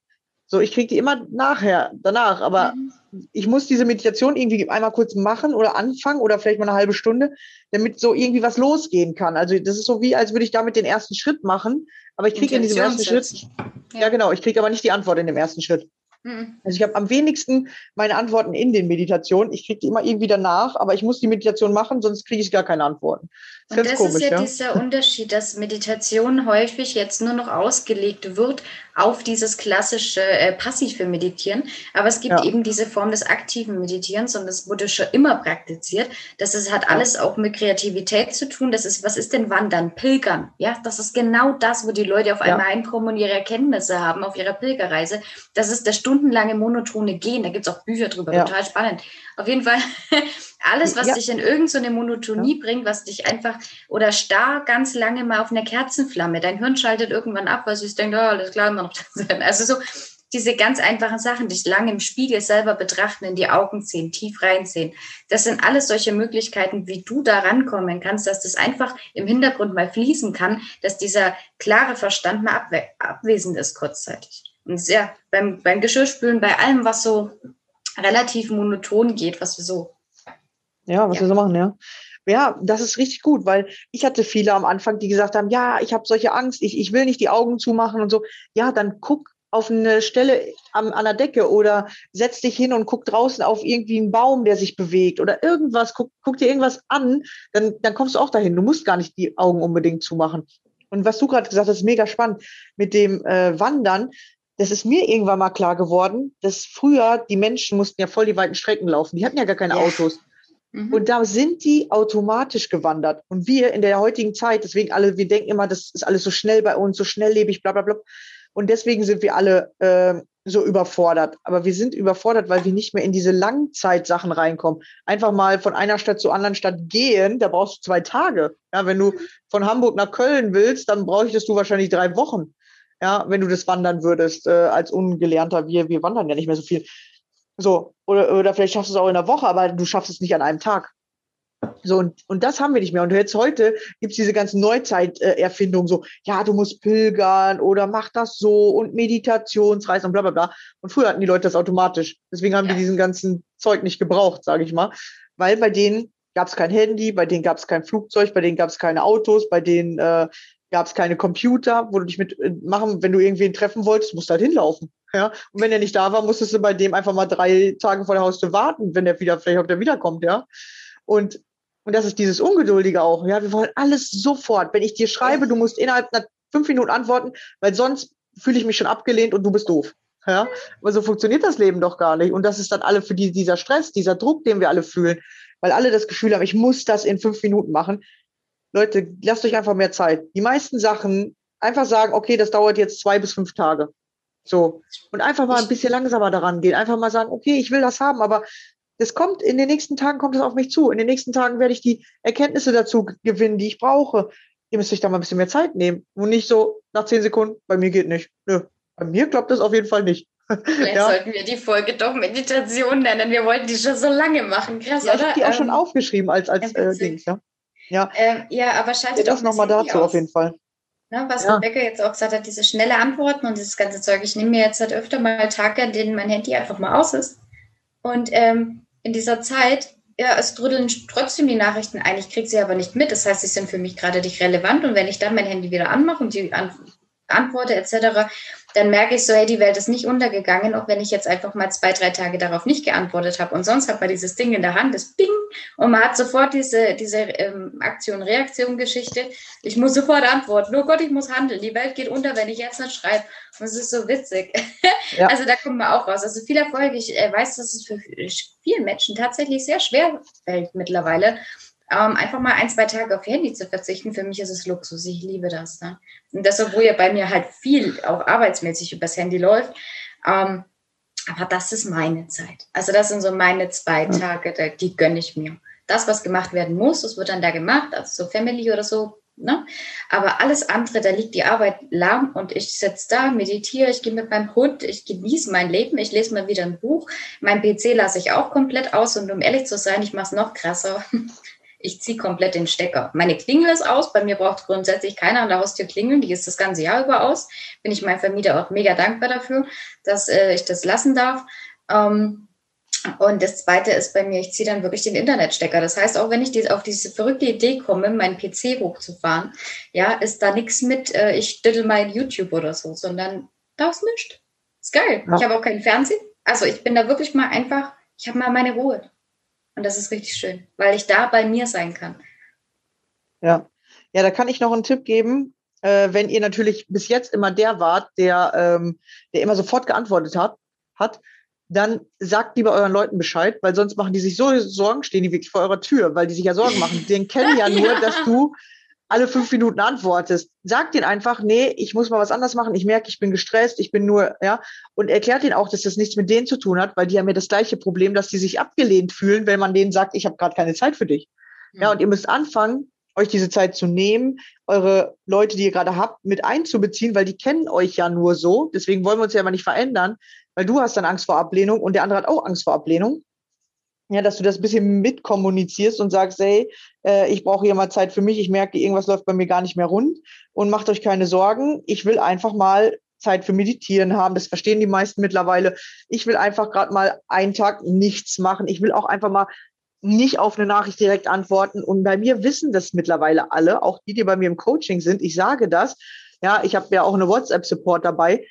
So, ich kriege die immer nachher, danach, aber mhm. ich muss diese Meditation irgendwie einmal kurz machen oder anfangen oder vielleicht mal eine halbe Stunde, damit so irgendwie was losgehen kann. Also das ist so wie, als würde ich damit den ersten Schritt machen, aber ich kriege in diesem ersten Schritt, ja. ja genau, ich kriege aber nicht die Antwort in dem ersten Schritt. Mhm. Also ich habe am wenigsten meine Antworten in den Meditationen. Ich kriege die immer irgendwie danach, aber ich muss die Meditation machen, sonst kriege ich gar keine Antworten. Das und das komisch, ist ja, ja dieser Unterschied, dass Meditation häufig jetzt nur noch ausgelegt wird auf dieses klassische äh, passive Meditieren. Aber es gibt ja. eben diese Form des aktiven Meditierens und das wurde schon immer praktiziert. Das ist, hat alles auch mit Kreativität zu tun. Das ist, was ist denn Wandern? Pilgern. Ja, das ist genau das, wo die Leute auf einmal einkommen und ihre Erkenntnisse haben auf ihrer Pilgerreise. Das ist das stundenlange monotone Gehen. Da gibt es auch Bücher drüber, total spannend. Auf jeden Fall alles, was ja. dich in irgendeine so Monotonie ja. bringt, was dich einfach oder starr ganz lange mal auf einer Kerzenflamme. Dein Hirn schaltet irgendwann ab, weil es denkt, oh, alles klar, immer noch. Also so diese ganz einfachen Sachen, dich lange im Spiegel selber betrachten, in die Augen sehen, tief reinsehen. Das sind alles solche Möglichkeiten, wie du da rankommen kannst, dass das einfach im Hintergrund mal fließen kann, dass dieser klare Verstand mal abwe abwesend ist kurzzeitig. Und ja, beim, beim Geschirrspülen, bei allem, was so relativ monoton geht, was wir so. Ja, was ja. wir so machen, ja. Ja, das ist richtig gut, weil ich hatte viele am Anfang, die gesagt haben, ja, ich habe solche Angst, ich, ich will nicht die Augen zumachen und so. Ja, dann guck auf eine Stelle am, an der Decke oder setz dich hin und guck draußen auf irgendwie einen Baum, der sich bewegt oder irgendwas, guck, guck dir irgendwas an, dann, dann kommst du auch dahin. Du musst gar nicht die Augen unbedingt zumachen. Und was du gerade gesagt hast, ist mega spannend mit dem äh, Wandern das ist mir irgendwann mal klar geworden, dass früher die Menschen mussten ja voll die weiten Strecken laufen. Die hatten ja gar keine ja. Autos. Mhm. Und da sind die automatisch gewandert. Und wir in der heutigen Zeit, deswegen alle, wir denken immer, das ist alles so schnell bei uns, so schnelllebig, bla bla bla. Und deswegen sind wir alle äh, so überfordert. Aber wir sind überfordert, weil wir nicht mehr in diese Langzeitsachen reinkommen. Einfach mal von einer Stadt zur anderen Stadt gehen, da brauchst du zwei Tage. Ja, wenn du von Hamburg nach Köln willst, dann bräuchtest du wahrscheinlich drei Wochen ja, wenn du das wandern würdest, äh, als Ungelernter, wir, wir wandern ja nicht mehr so viel. So, oder, oder vielleicht schaffst du es auch in der Woche, aber du schaffst es nicht an einem Tag. So, und, und das haben wir nicht mehr. Und jetzt heute gibt es diese ganzen Neuzeiterfindungen, so, ja, du musst pilgern oder mach das so und Meditationsreisen und bla bla bla. Und früher hatten die Leute das automatisch. Deswegen haben ja. die diesen ganzen Zeug nicht gebraucht, sage ich mal. Weil bei denen gab es kein Handy, bei denen gab es kein Flugzeug, bei denen gab es keine Autos, bei denen äh, gab es keine Computer, wo du dich mit äh, machen, wenn du irgendwen treffen wolltest, musst du halt hinlaufen. Ja? Und wenn er nicht da war, musstest du bei dem einfach mal drei Tage vor der Haustür warten, wenn er wieder, vielleicht ob der wiederkommt, ja. Und, und das ist dieses Ungeduldige auch. Ja, wir wollen alles sofort. Wenn ich dir schreibe, du musst innerhalb einer fünf Minuten antworten, weil sonst fühle ich mich schon abgelehnt und du bist doof. Ja, aber so funktioniert das Leben doch gar nicht. Und das ist dann alle für die, dieser Stress, dieser Druck, den wir alle fühlen, weil alle das Gefühl haben, ich muss das in fünf Minuten machen. Leute, lasst euch einfach mehr Zeit. Die meisten Sachen einfach sagen, okay, das dauert jetzt zwei bis fünf Tage. So. Und einfach mal ein bisschen langsamer daran gehen. Einfach mal sagen, okay, ich will das haben, aber das kommt, in den nächsten Tagen kommt es auf mich zu. In den nächsten Tagen werde ich die Erkenntnisse dazu gewinnen, die ich brauche. Ihr müsst euch da mal ein bisschen mehr Zeit nehmen. Und nicht so nach zehn Sekunden, bei mir geht nicht. Nö, bei mir klappt das auf jeden Fall nicht. Vielleicht ja. sollten wir die Folge doch Meditation nennen. Wir wollten die schon so lange machen. Krass, ja, oder? Ich habe die ähm, auch schon aufgeschrieben als, als äh, Dings, ja. Ja, ähm, ja aber schaltet das nochmal dazu auf jeden Fall. Ne, was ja. Rebecca jetzt auch gesagt hat, diese schnelle Antworten und dieses ganze Zeug. Ich nehme mir jetzt halt öfter mal Tage, in denen mein Handy einfach mal aus ist. Und ähm, in dieser Zeit, ja, es trudeln trotzdem die Nachrichten ein. Ich kriege sie aber nicht mit. Das heißt, sie sind für mich gerade nicht relevant. Und wenn ich dann mein Handy wieder anmache und die an antworte etc., dann merke ich so, hey, die Welt ist nicht untergegangen, auch wenn ich jetzt einfach mal zwei, drei Tage darauf nicht geantwortet habe. Und sonst hat man dieses Ding in der Hand, das Bing, und man hat sofort diese, diese ähm, Aktion-Reaktion-Geschichte. Ich muss sofort antworten. Oh Gott, ich muss handeln. Die Welt geht unter, wenn ich jetzt nicht schreibe. Und es ist so witzig. Ja. Also da kommen wir auch raus. Also viel Erfolg. Ich äh, weiß, dass es für viele Menschen tatsächlich sehr schwer fällt mittlerweile ähm, einfach mal ein, zwei Tage auf Handy zu verzichten, für mich ist es Luxus. Ich liebe das. Ne? Und das, obwohl ja bei mir halt viel auch arbeitsmäßig übers Handy läuft. Ähm, aber das ist meine Zeit. Also das sind so meine zwei Tage, die gönne ich mir. Das, was gemacht werden muss, das wird dann da gemacht, also so Family oder so. Ne? Aber alles andere, da liegt die Arbeit lahm und ich sitze da, meditiere, ich gehe mit meinem Hund, ich genieße mein Leben, ich lese mal wieder ein Buch. Mein PC lasse ich auch komplett aus und um ehrlich zu sein, ich mache es noch krasser ich ziehe komplett den Stecker. Meine Klingel ist aus, bei mir braucht grundsätzlich keiner an der Haustür klingeln, die ist das ganze Jahr über aus. Bin ich meinem Vermieter auch mega dankbar dafür, dass äh, ich das lassen darf. Ähm, und das zweite ist bei mir, ich ziehe dann wirklich den Internetstecker. Das heißt, auch wenn ich auf diese verrückte Idee komme, meinen PC hochzufahren, ja, ist da nichts mit, äh, ich stüttel mal YouTube oder so, sondern da ist nichts. Ist geil. Ja. Ich habe auch keinen Fernsehen. Also ich bin da wirklich mal einfach, ich habe mal meine Ruhe. Und das ist richtig schön, weil ich da bei mir sein kann. Ja, ja, da kann ich noch einen Tipp geben. Äh, wenn ihr natürlich bis jetzt immer der wart, der, ähm, der immer sofort geantwortet hat, hat, dann sagt lieber euren Leuten Bescheid, weil sonst machen die sich so Sorgen, stehen die wirklich vor eurer Tür, weil die sich ja Sorgen machen. Den kennen ja nur, ja. dass du alle fünf Minuten antwortest. Sag denen einfach, nee, ich muss mal was anderes machen. Ich merke, ich bin gestresst, ich bin nur, ja, und erklärt ihnen auch, dass das nichts mit denen zu tun hat, weil die haben ja das gleiche Problem, dass die sich abgelehnt fühlen, wenn man denen sagt, ich habe gerade keine Zeit für dich. Mhm. Ja, und ihr müsst anfangen, euch diese Zeit zu nehmen, eure Leute, die ihr gerade habt, mit einzubeziehen, weil die kennen euch ja nur so. Deswegen wollen wir uns ja immer nicht verändern, weil du hast dann Angst vor Ablehnung und der andere hat auch Angst vor Ablehnung ja, dass du das ein bisschen mitkommunizierst und sagst, hey, äh, ich brauche hier mal Zeit für mich, ich merke, irgendwas läuft bei mir gar nicht mehr rund und macht euch keine Sorgen, ich will einfach mal Zeit für Meditieren haben, das verstehen die meisten mittlerweile. Ich will einfach gerade mal einen Tag nichts machen, ich will auch einfach mal nicht auf eine Nachricht direkt antworten. Und bei mir wissen das mittlerweile alle, auch die, die bei mir im Coaching sind, ich sage das, ja, ich habe ja auch eine WhatsApp-Support dabei,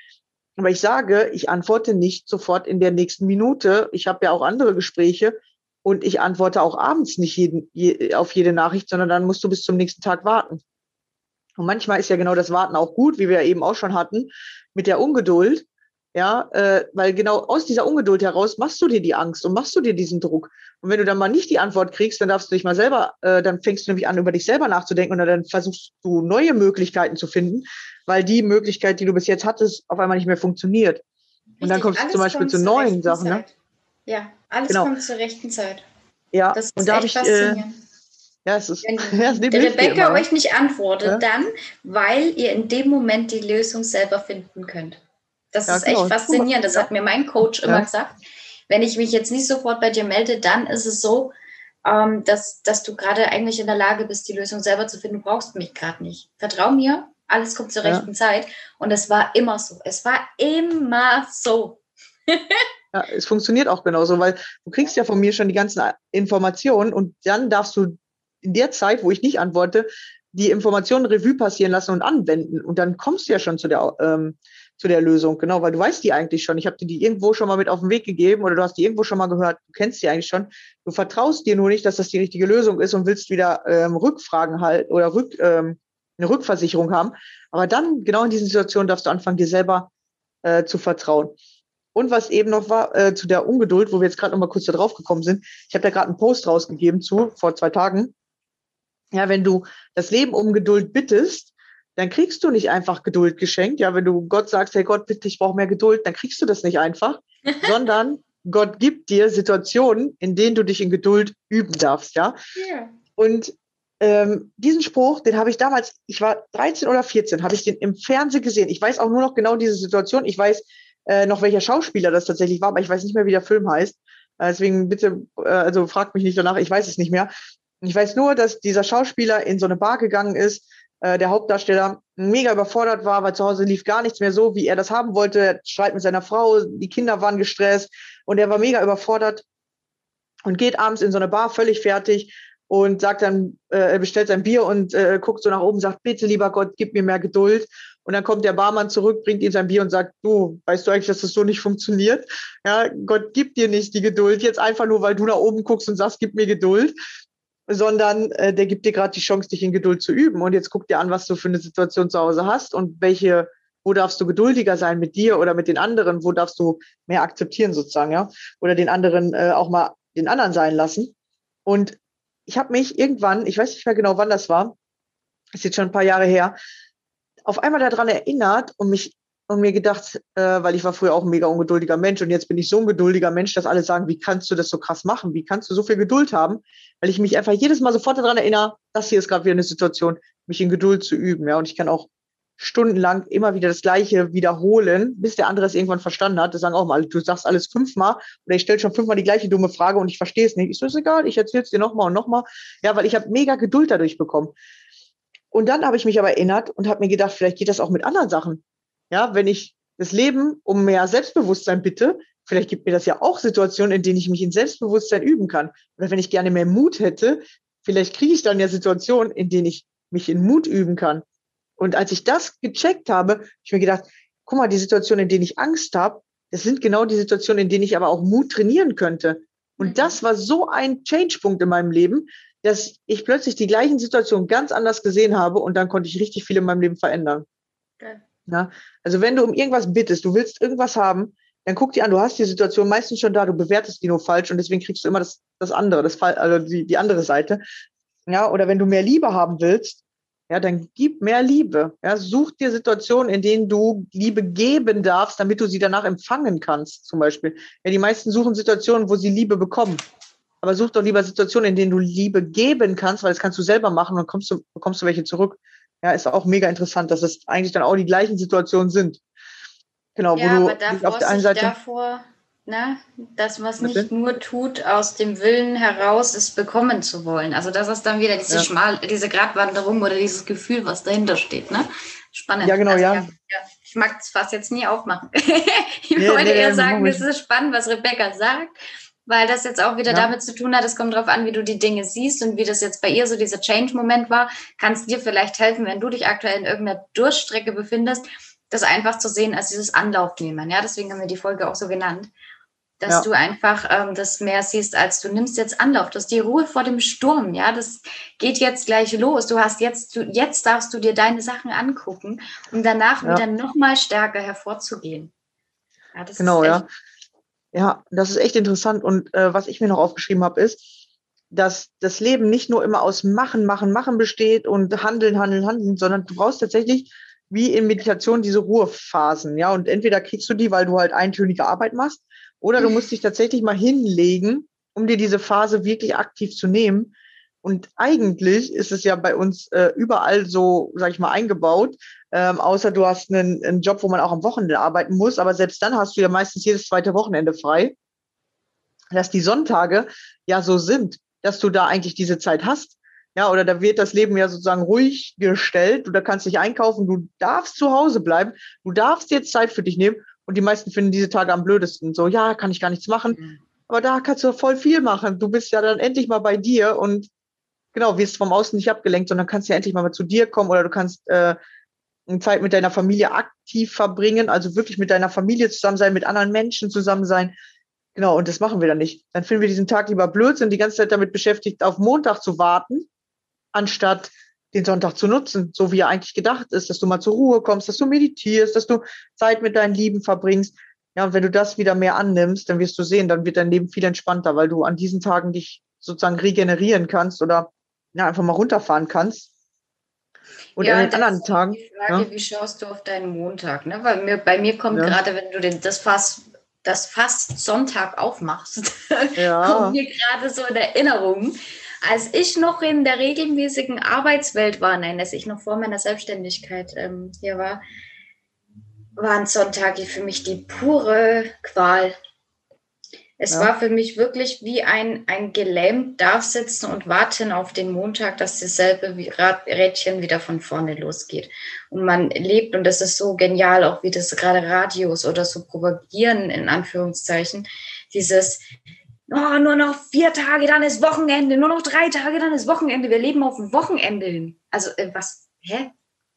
aber ich sage, ich antworte nicht sofort in der nächsten Minute. Ich habe ja auch andere Gespräche und ich antworte auch abends nicht jeden, je, auf jede Nachricht, sondern dann musst du bis zum nächsten Tag warten. Und manchmal ist ja genau das Warten auch gut, wie wir eben auch schon hatten, mit der Ungeduld. Ja, äh, weil genau aus dieser Ungeduld heraus machst du dir die Angst und machst du dir diesen Druck. Und wenn du dann mal nicht die Antwort kriegst, dann darfst du dich mal selber, äh, dann fängst du nämlich an, über dich selber nachzudenken und dann versuchst du neue Möglichkeiten zu finden, weil die Möglichkeit, die du bis jetzt hattest, auf einmal nicht mehr funktioniert. Richtig, und dann kommst du zum Beispiel zu neuen Sachen. Ne? Ja, alles genau. kommt zur rechten Zeit. Ja, das ist und da habe ich. Äh, ja, es ist, Wenn ja, es Rebecca euch nicht antwortet, ja? dann, weil ihr in dem Moment die Lösung selber finden könnt. Das ja, ist genau. echt faszinierend. Das hat mir mein Coach immer gesagt. Wenn ich mich jetzt nicht sofort bei dir melde, dann ist es so, ähm, dass, dass du gerade eigentlich in der Lage bist, die Lösung selber zu finden. Du brauchst mich gerade nicht. Vertrau mir, alles kommt zur ja. rechten Zeit. Und es war immer so. Es war immer so. ja, es funktioniert auch genauso, weil du kriegst ja von mir schon die ganzen Informationen und dann darfst du in der Zeit, wo ich nicht antworte, die Informationen Revue passieren lassen und anwenden. Und dann kommst du ja schon zu der, ähm, zu der Lösung, genau, weil du weißt die eigentlich schon. Ich habe dir die irgendwo schon mal mit auf den Weg gegeben oder du hast die irgendwo schon mal gehört, du kennst die eigentlich schon. Du vertraust dir nur nicht, dass das die richtige Lösung ist und willst wieder ähm, Rückfragen halten oder Rück, ähm, eine Rückversicherung haben. Aber dann, genau in diesen Situationen, darfst du anfangen, dir selber äh, zu vertrauen. Und was eben noch war, äh, zu der Ungeduld, wo wir jetzt gerade noch mal kurz da drauf gekommen sind. Ich habe da gerade einen Post rausgegeben zu, vor zwei Tagen. Ja, wenn du das Leben um Geduld bittest, dann kriegst du nicht einfach Geduld geschenkt. Ja, wenn du Gott sagst, hey Gott, bitte, ich brauche mehr Geduld, dann kriegst du das nicht einfach, sondern Gott gibt dir Situationen, in denen du dich in Geduld üben darfst. Ja. Yeah. Und ähm, diesen Spruch, den habe ich damals, ich war 13 oder 14, habe ich den im Fernsehen gesehen. Ich weiß auch nur noch genau diese Situation. Ich weiß äh, noch, welcher Schauspieler das tatsächlich war, aber ich weiß nicht mehr, wie der Film heißt. Äh, deswegen bitte, äh, also fragt mich nicht danach, ich weiß es nicht mehr. Ich weiß nur, dass dieser Schauspieler in so eine Bar gegangen ist, äh, der Hauptdarsteller mega überfordert war, weil zu Hause lief gar nichts mehr so, wie er das haben wollte. Streit mit seiner Frau, die Kinder waren gestresst und er war mega überfordert und geht abends in so eine Bar völlig fertig und sagt dann, äh, bestellt sein Bier und äh, guckt so nach oben, sagt, bitte lieber Gott, gib mir mehr Geduld. Und dann kommt der Barmann zurück, bringt ihm sein Bier und sagt, du, weißt du eigentlich, dass das so nicht funktioniert? Ja, Gott gibt dir nicht die Geduld, jetzt einfach nur, weil du nach oben guckst und sagst, gib mir Geduld, sondern äh, der gibt dir gerade die Chance, dich in Geduld zu üben. Und jetzt guck dir an, was du für eine Situation zu Hause hast und welche, wo darfst du geduldiger sein mit dir oder mit den anderen, wo darfst du mehr akzeptieren sozusagen, ja, oder den anderen äh, auch mal den anderen sein lassen. Und ich habe mich irgendwann, ich weiß nicht mehr genau, wann das war, ist jetzt schon ein paar Jahre her, auf einmal daran erinnert und mich und mir gedacht, äh, weil ich war früher auch ein mega ungeduldiger Mensch und jetzt bin ich so ein geduldiger Mensch, dass alle sagen, wie kannst du das so krass machen? Wie kannst du so viel Geduld haben? Weil ich mich einfach jedes Mal sofort daran erinnere, das hier ist gerade wieder eine Situation, mich in Geduld zu üben. Ja, und ich kann auch stundenlang immer wieder das Gleiche wiederholen, bis der andere es irgendwann verstanden hat. Das sagen auch mal, du sagst alles fünfmal oder ich stelle schon fünfmal die gleiche dumme Frage und ich verstehe es nicht. Ist das egal, ich erzähle es dir nochmal und nochmal. Ja, weil ich habe mega Geduld dadurch bekommen. Und dann habe ich mich aber erinnert und habe mir gedacht, vielleicht geht das auch mit anderen Sachen. Ja, wenn ich das Leben um mehr Selbstbewusstsein bitte, vielleicht gibt mir das ja auch Situationen, in denen ich mich in Selbstbewusstsein üben kann. Oder wenn ich gerne mehr Mut hätte, vielleicht kriege ich dann ja Situationen, in denen ich mich in Mut üben kann. Und als ich das gecheckt habe, habe ich mir gedacht, guck mal, die Situationen, in denen ich Angst habe, das sind genau die Situationen, in denen ich aber auch Mut trainieren könnte. Und mhm. das war so ein Change-Punkt in meinem Leben, dass ich plötzlich die gleichen Situationen ganz anders gesehen habe und dann konnte ich richtig viel in meinem Leben verändern. Okay. Ja, also wenn du um irgendwas bittest, du willst irgendwas haben, dann guck dir an, du hast die Situation meistens schon da, du bewertest die nur falsch und deswegen kriegst du immer das, das andere, das also die, die andere Seite. Ja, oder wenn du mehr Liebe haben willst, ja, dann gib mehr Liebe. Ja, such dir Situationen, in denen du Liebe geben darfst, damit du sie danach empfangen kannst, zum Beispiel. Ja, die meisten suchen Situationen, wo sie Liebe bekommen. Aber such doch lieber Situationen, in denen du Liebe geben kannst, weil das kannst du selber machen und kommst du, bekommst du welche zurück. Ja, ist auch mega interessant, dass es eigentlich dann auch die gleichen Situationen sind. Genau, ja, wo du auf der einen Seite. Davor, ne, dass man es nicht nur tut, aus dem Willen heraus, es bekommen zu wollen. Also das ist dann wieder diese ja. schmal, diese Gratwanderung oder dieses Gefühl, was dahinter steht, ne? Spannend. Ja, genau, also, ja. ja. Ich mag das fast jetzt nie aufmachen. ich nee, wollte nee, eher sagen, es ist spannend, was Rebecca sagt weil das jetzt auch wieder ja. damit zu tun hat, es kommt darauf an, wie du die Dinge siehst und wie das jetzt bei ihr so dieser Change-Moment war, kannst dir vielleicht helfen, wenn du dich aktuell in irgendeiner Durchstrecke befindest, das einfach zu sehen als dieses Anlaufnehmen. Ja, deswegen haben wir die Folge auch so genannt. Dass ja. du einfach ähm, das mehr siehst, als du nimmst jetzt Anlauf. Das ist die Ruhe vor dem Sturm. Ja, das geht jetzt gleich los. Du hast jetzt, du, jetzt darfst du dir deine Sachen angucken, um danach ja. wieder noch mal stärker hervorzugehen. Ja, genau, ja. Ja, das ist echt interessant. Und äh, was ich mir noch aufgeschrieben habe, ist, dass das Leben nicht nur immer aus Machen, Machen, Machen besteht und Handeln, Handeln, Handeln, sondern du brauchst tatsächlich wie in Meditation diese Ruhephasen. Ja, und entweder kriegst du die, weil du halt eintönige Arbeit machst, oder du musst dich tatsächlich mal hinlegen, um dir diese Phase wirklich aktiv zu nehmen und eigentlich ist es ja bei uns äh, überall so, sag ich mal, eingebaut, ähm, außer du hast einen, einen Job, wo man auch am Wochenende arbeiten muss, aber selbst dann hast du ja meistens jedes zweite Wochenende frei, dass die Sonntage ja so sind, dass du da eigentlich diese Zeit hast. Ja, oder da wird das Leben ja sozusagen ruhig gestellt. Du da kannst dich einkaufen, du darfst zu Hause bleiben, du darfst jetzt Zeit für dich nehmen. Und die meisten finden diese Tage am blödesten. So, ja, kann ich gar nichts machen. Mhm. Aber da kannst du voll viel machen. Du bist ja dann endlich mal bei dir und genau, wirst vom Außen nicht abgelenkt, sondern kannst ja endlich mal zu dir kommen oder du kannst äh, Zeit mit deiner Familie aktiv verbringen, also wirklich mit deiner Familie zusammen sein, mit anderen Menschen zusammen sein. Genau, und das machen wir dann nicht. Dann finden wir diesen Tag lieber blöd, sind die ganze Zeit damit beschäftigt, auf Montag zu warten, anstatt den Sonntag zu nutzen, so wie er eigentlich gedacht ist, dass du mal zur Ruhe kommst, dass du meditierst, dass du Zeit mit deinen Lieben verbringst. Ja, und wenn du das wieder mehr annimmst, dann wirst du sehen, dann wird dein Leben viel entspannter, weil du an diesen Tagen dich sozusagen regenerieren kannst oder ja, einfach mal runterfahren kannst. Und ja, an den anderen Tagen. Die Frage, ja? wie schaust du auf deinen Montag? Ne? Weil mir, bei mir kommt ja. gerade, wenn du den, das Fass, das Fass Sonntag aufmachst, ja. kommt mir gerade so in Erinnerung, als ich noch in der regelmäßigen Arbeitswelt war, nein, als ich noch vor meiner Selbstständigkeit ähm, hier war, waren Sonntage für mich die pure Qual. Es ja. war für mich wirklich wie ein, ein gelähmt sitzen und warten auf den Montag, dass dasselbe Rädchen wieder von vorne losgeht. Und man lebt, und das ist so genial, auch wie das gerade Radios oder so propagieren, in Anführungszeichen, dieses, oh, nur noch vier Tage, dann ist Wochenende, nur noch drei Tage, dann ist Wochenende. Wir leben auf dem Wochenende hin. Also, äh, was, hä?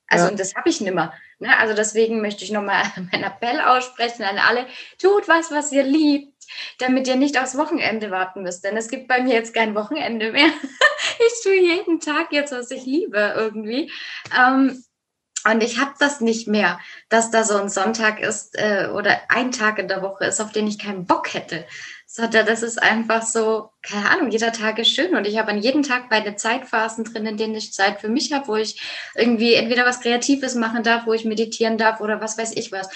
Also, ja. und das habe ich nimmer. Ne? Also, deswegen möchte ich nochmal meinen Appell aussprechen an alle: tut was, was ihr liebt, damit ihr nicht aufs Wochenende warten müsst. Denn es gibt bei mir jetzt kein Wochenende mehr. ich tue jeden Tag jetzt, was ich liebe, irgendwie. Ähm, und ich habe das nicht mehr, dass da so ein Sonntag ist äh, oder ein Tag in der Woche ist, auf den ich keinen Bock hätte sondern das ist einfach so, keine Ahnung, jeder Tag ist schön und ich habe an jedem Tag meine Zeitphasen drin, in denen ich Zeit für mich habe, wo ich irgendwie entweder was Kreatives machen darf, wo ich meditieren darf oder was weiß ich was.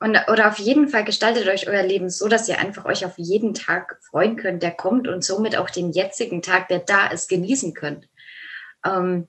Und, oder auf jeden Fall gestaltet euch euer Leben so, dass ihr einfach euch auf jeden Tag freuen könnt, der kommt und somit auch den jetzigen Tag, der da ist, genießen könnt. Ähm,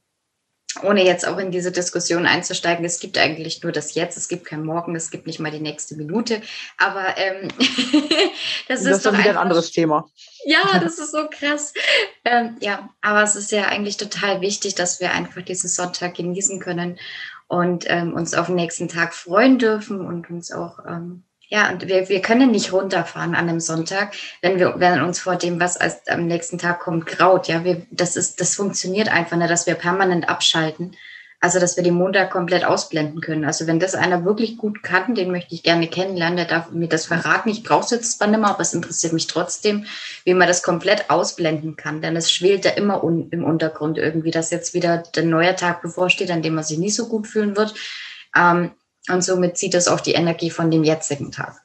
ohne jetzt auch in diese Diskussion einzusteigen, es gibt eigentlich nur das Jetzt, es gibt kein Morgen, es gibt nicht mal die nächste Minute. Aber ähm, das, das, ist doch wieder ein anderes Thema. Ja, das ist so krass. Ähm, ja, aber es ist ja eigentlich total wichtig, dass wir einfach diesen Sonntag genießen können und ähm, uns auf den nächsten Tag freuen dürfen und uns auch ähm, ja, und wir, wir können nicht runterfahren an einem Sonntag, wenn wir, wenn uns vor dem, was als am nächsten Tag kommt, graut. Ja, wir, das ist, das funktioniert einfach nicht, dass wir permanent abschalten. Also, dass wir den Montag komplett ausblenden können. Also, wenn das einer wirklich gut kann, den möchte ich gerne kennenlernen, der darf mir das verraten. Ich brauche es jetzt zwar nicht mehr, aber es interessiert mich trotzdem, wie man das komplett ausblenden kann. Denn es schwelt da immer un im Untergrund irgendwie, dass jetzt wieder der neue Tag bevorsteht, an dem man sich nicht so gut fühlen wird. Ähm, und somit zieht es auch die Energie von dem jetzigen Tag.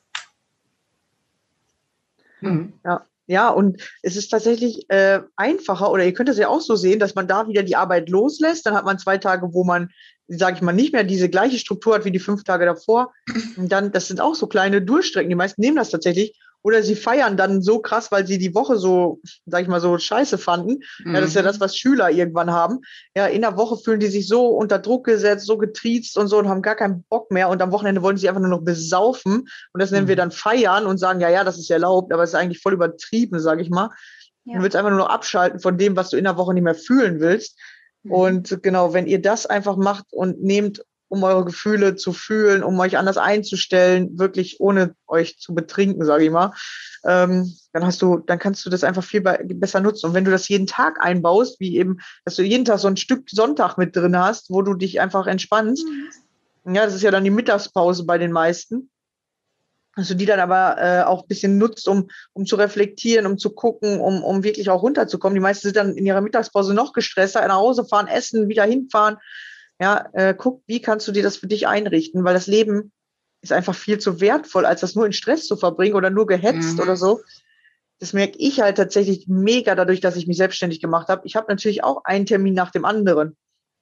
Mhm. Ja. Ja, und es ist tatsächlich äh, einfacher, oder ihr könnt es ja auch so sehen, dass man da wieder die Arbeit loslässt. Dann hat man zwei Tage, wo man, sage ich mal, nicht mehr diese gleiche Struktur hat wie die fünf Tage davor. Und dann, das sind auch so kleine Durchstrecken. Die meisten nehmen das tatsächlich oder sie feiern dann so krass, weil sie die Woche so, sag ich mal, so scheiße fanden. Mhm. Ja, das ist ja das, was Schüler irgendwann haben. Ja, in der Woche fühlen die sich so unter Druck gesetzt, so getriezt und so und haben gar keinen Bock mehr. Und am Wochenende wollen sie einfach nur noch besaufen. Und das nennen mhm. wir dann feiern und sagen, ja, ja, das ist erlaubt, aber es ist eigentlich voll übertrieben, sag ich mal. Ja. Du willst einfach nur noch abschalten von dem, was du in der Woche nicht mehr fühlen willst. Mhm. Und genau, wenn ihr das einfach macht und nehmt um eure Gefühle zu fühlen, um euch anders einzustellen, wirklich ohne euch zu betrinken, sage ich mal, ähm, dann hast du, dann kannst du das einfach viel besser nutzen. Und wenn du das jeden Tag einbaust, wie eben, dass du jeden Tag so ein Stück Sonntag mit drin hast, wo du dich einfach entspannst, mhm. ja, das ist ja dann die Mittagspause bei den meisten, dass du die dann aber äh, auch ein bisschen nutzt, um, um zu reflektieren, um zu gucken, um, um wirklich auch runterzukommen. Die meisten sind dann in ihrer Mittagspause noch gestresster, nach Hause fahren, essen, wieder hinfahren. Ja, äh, guck, wie kannst du dir das für dich einrichten, weil das Leben ist einfach viel zu wertvoll, als das nur in Stress zu verbringen oder nur gehetzt mhm. oder so. Das merke ich halt tatsächlich mega dadurch, dass ich mich selbstständig gemacht habe. Ich habe natürlich auch einen Termin nach dem anderen.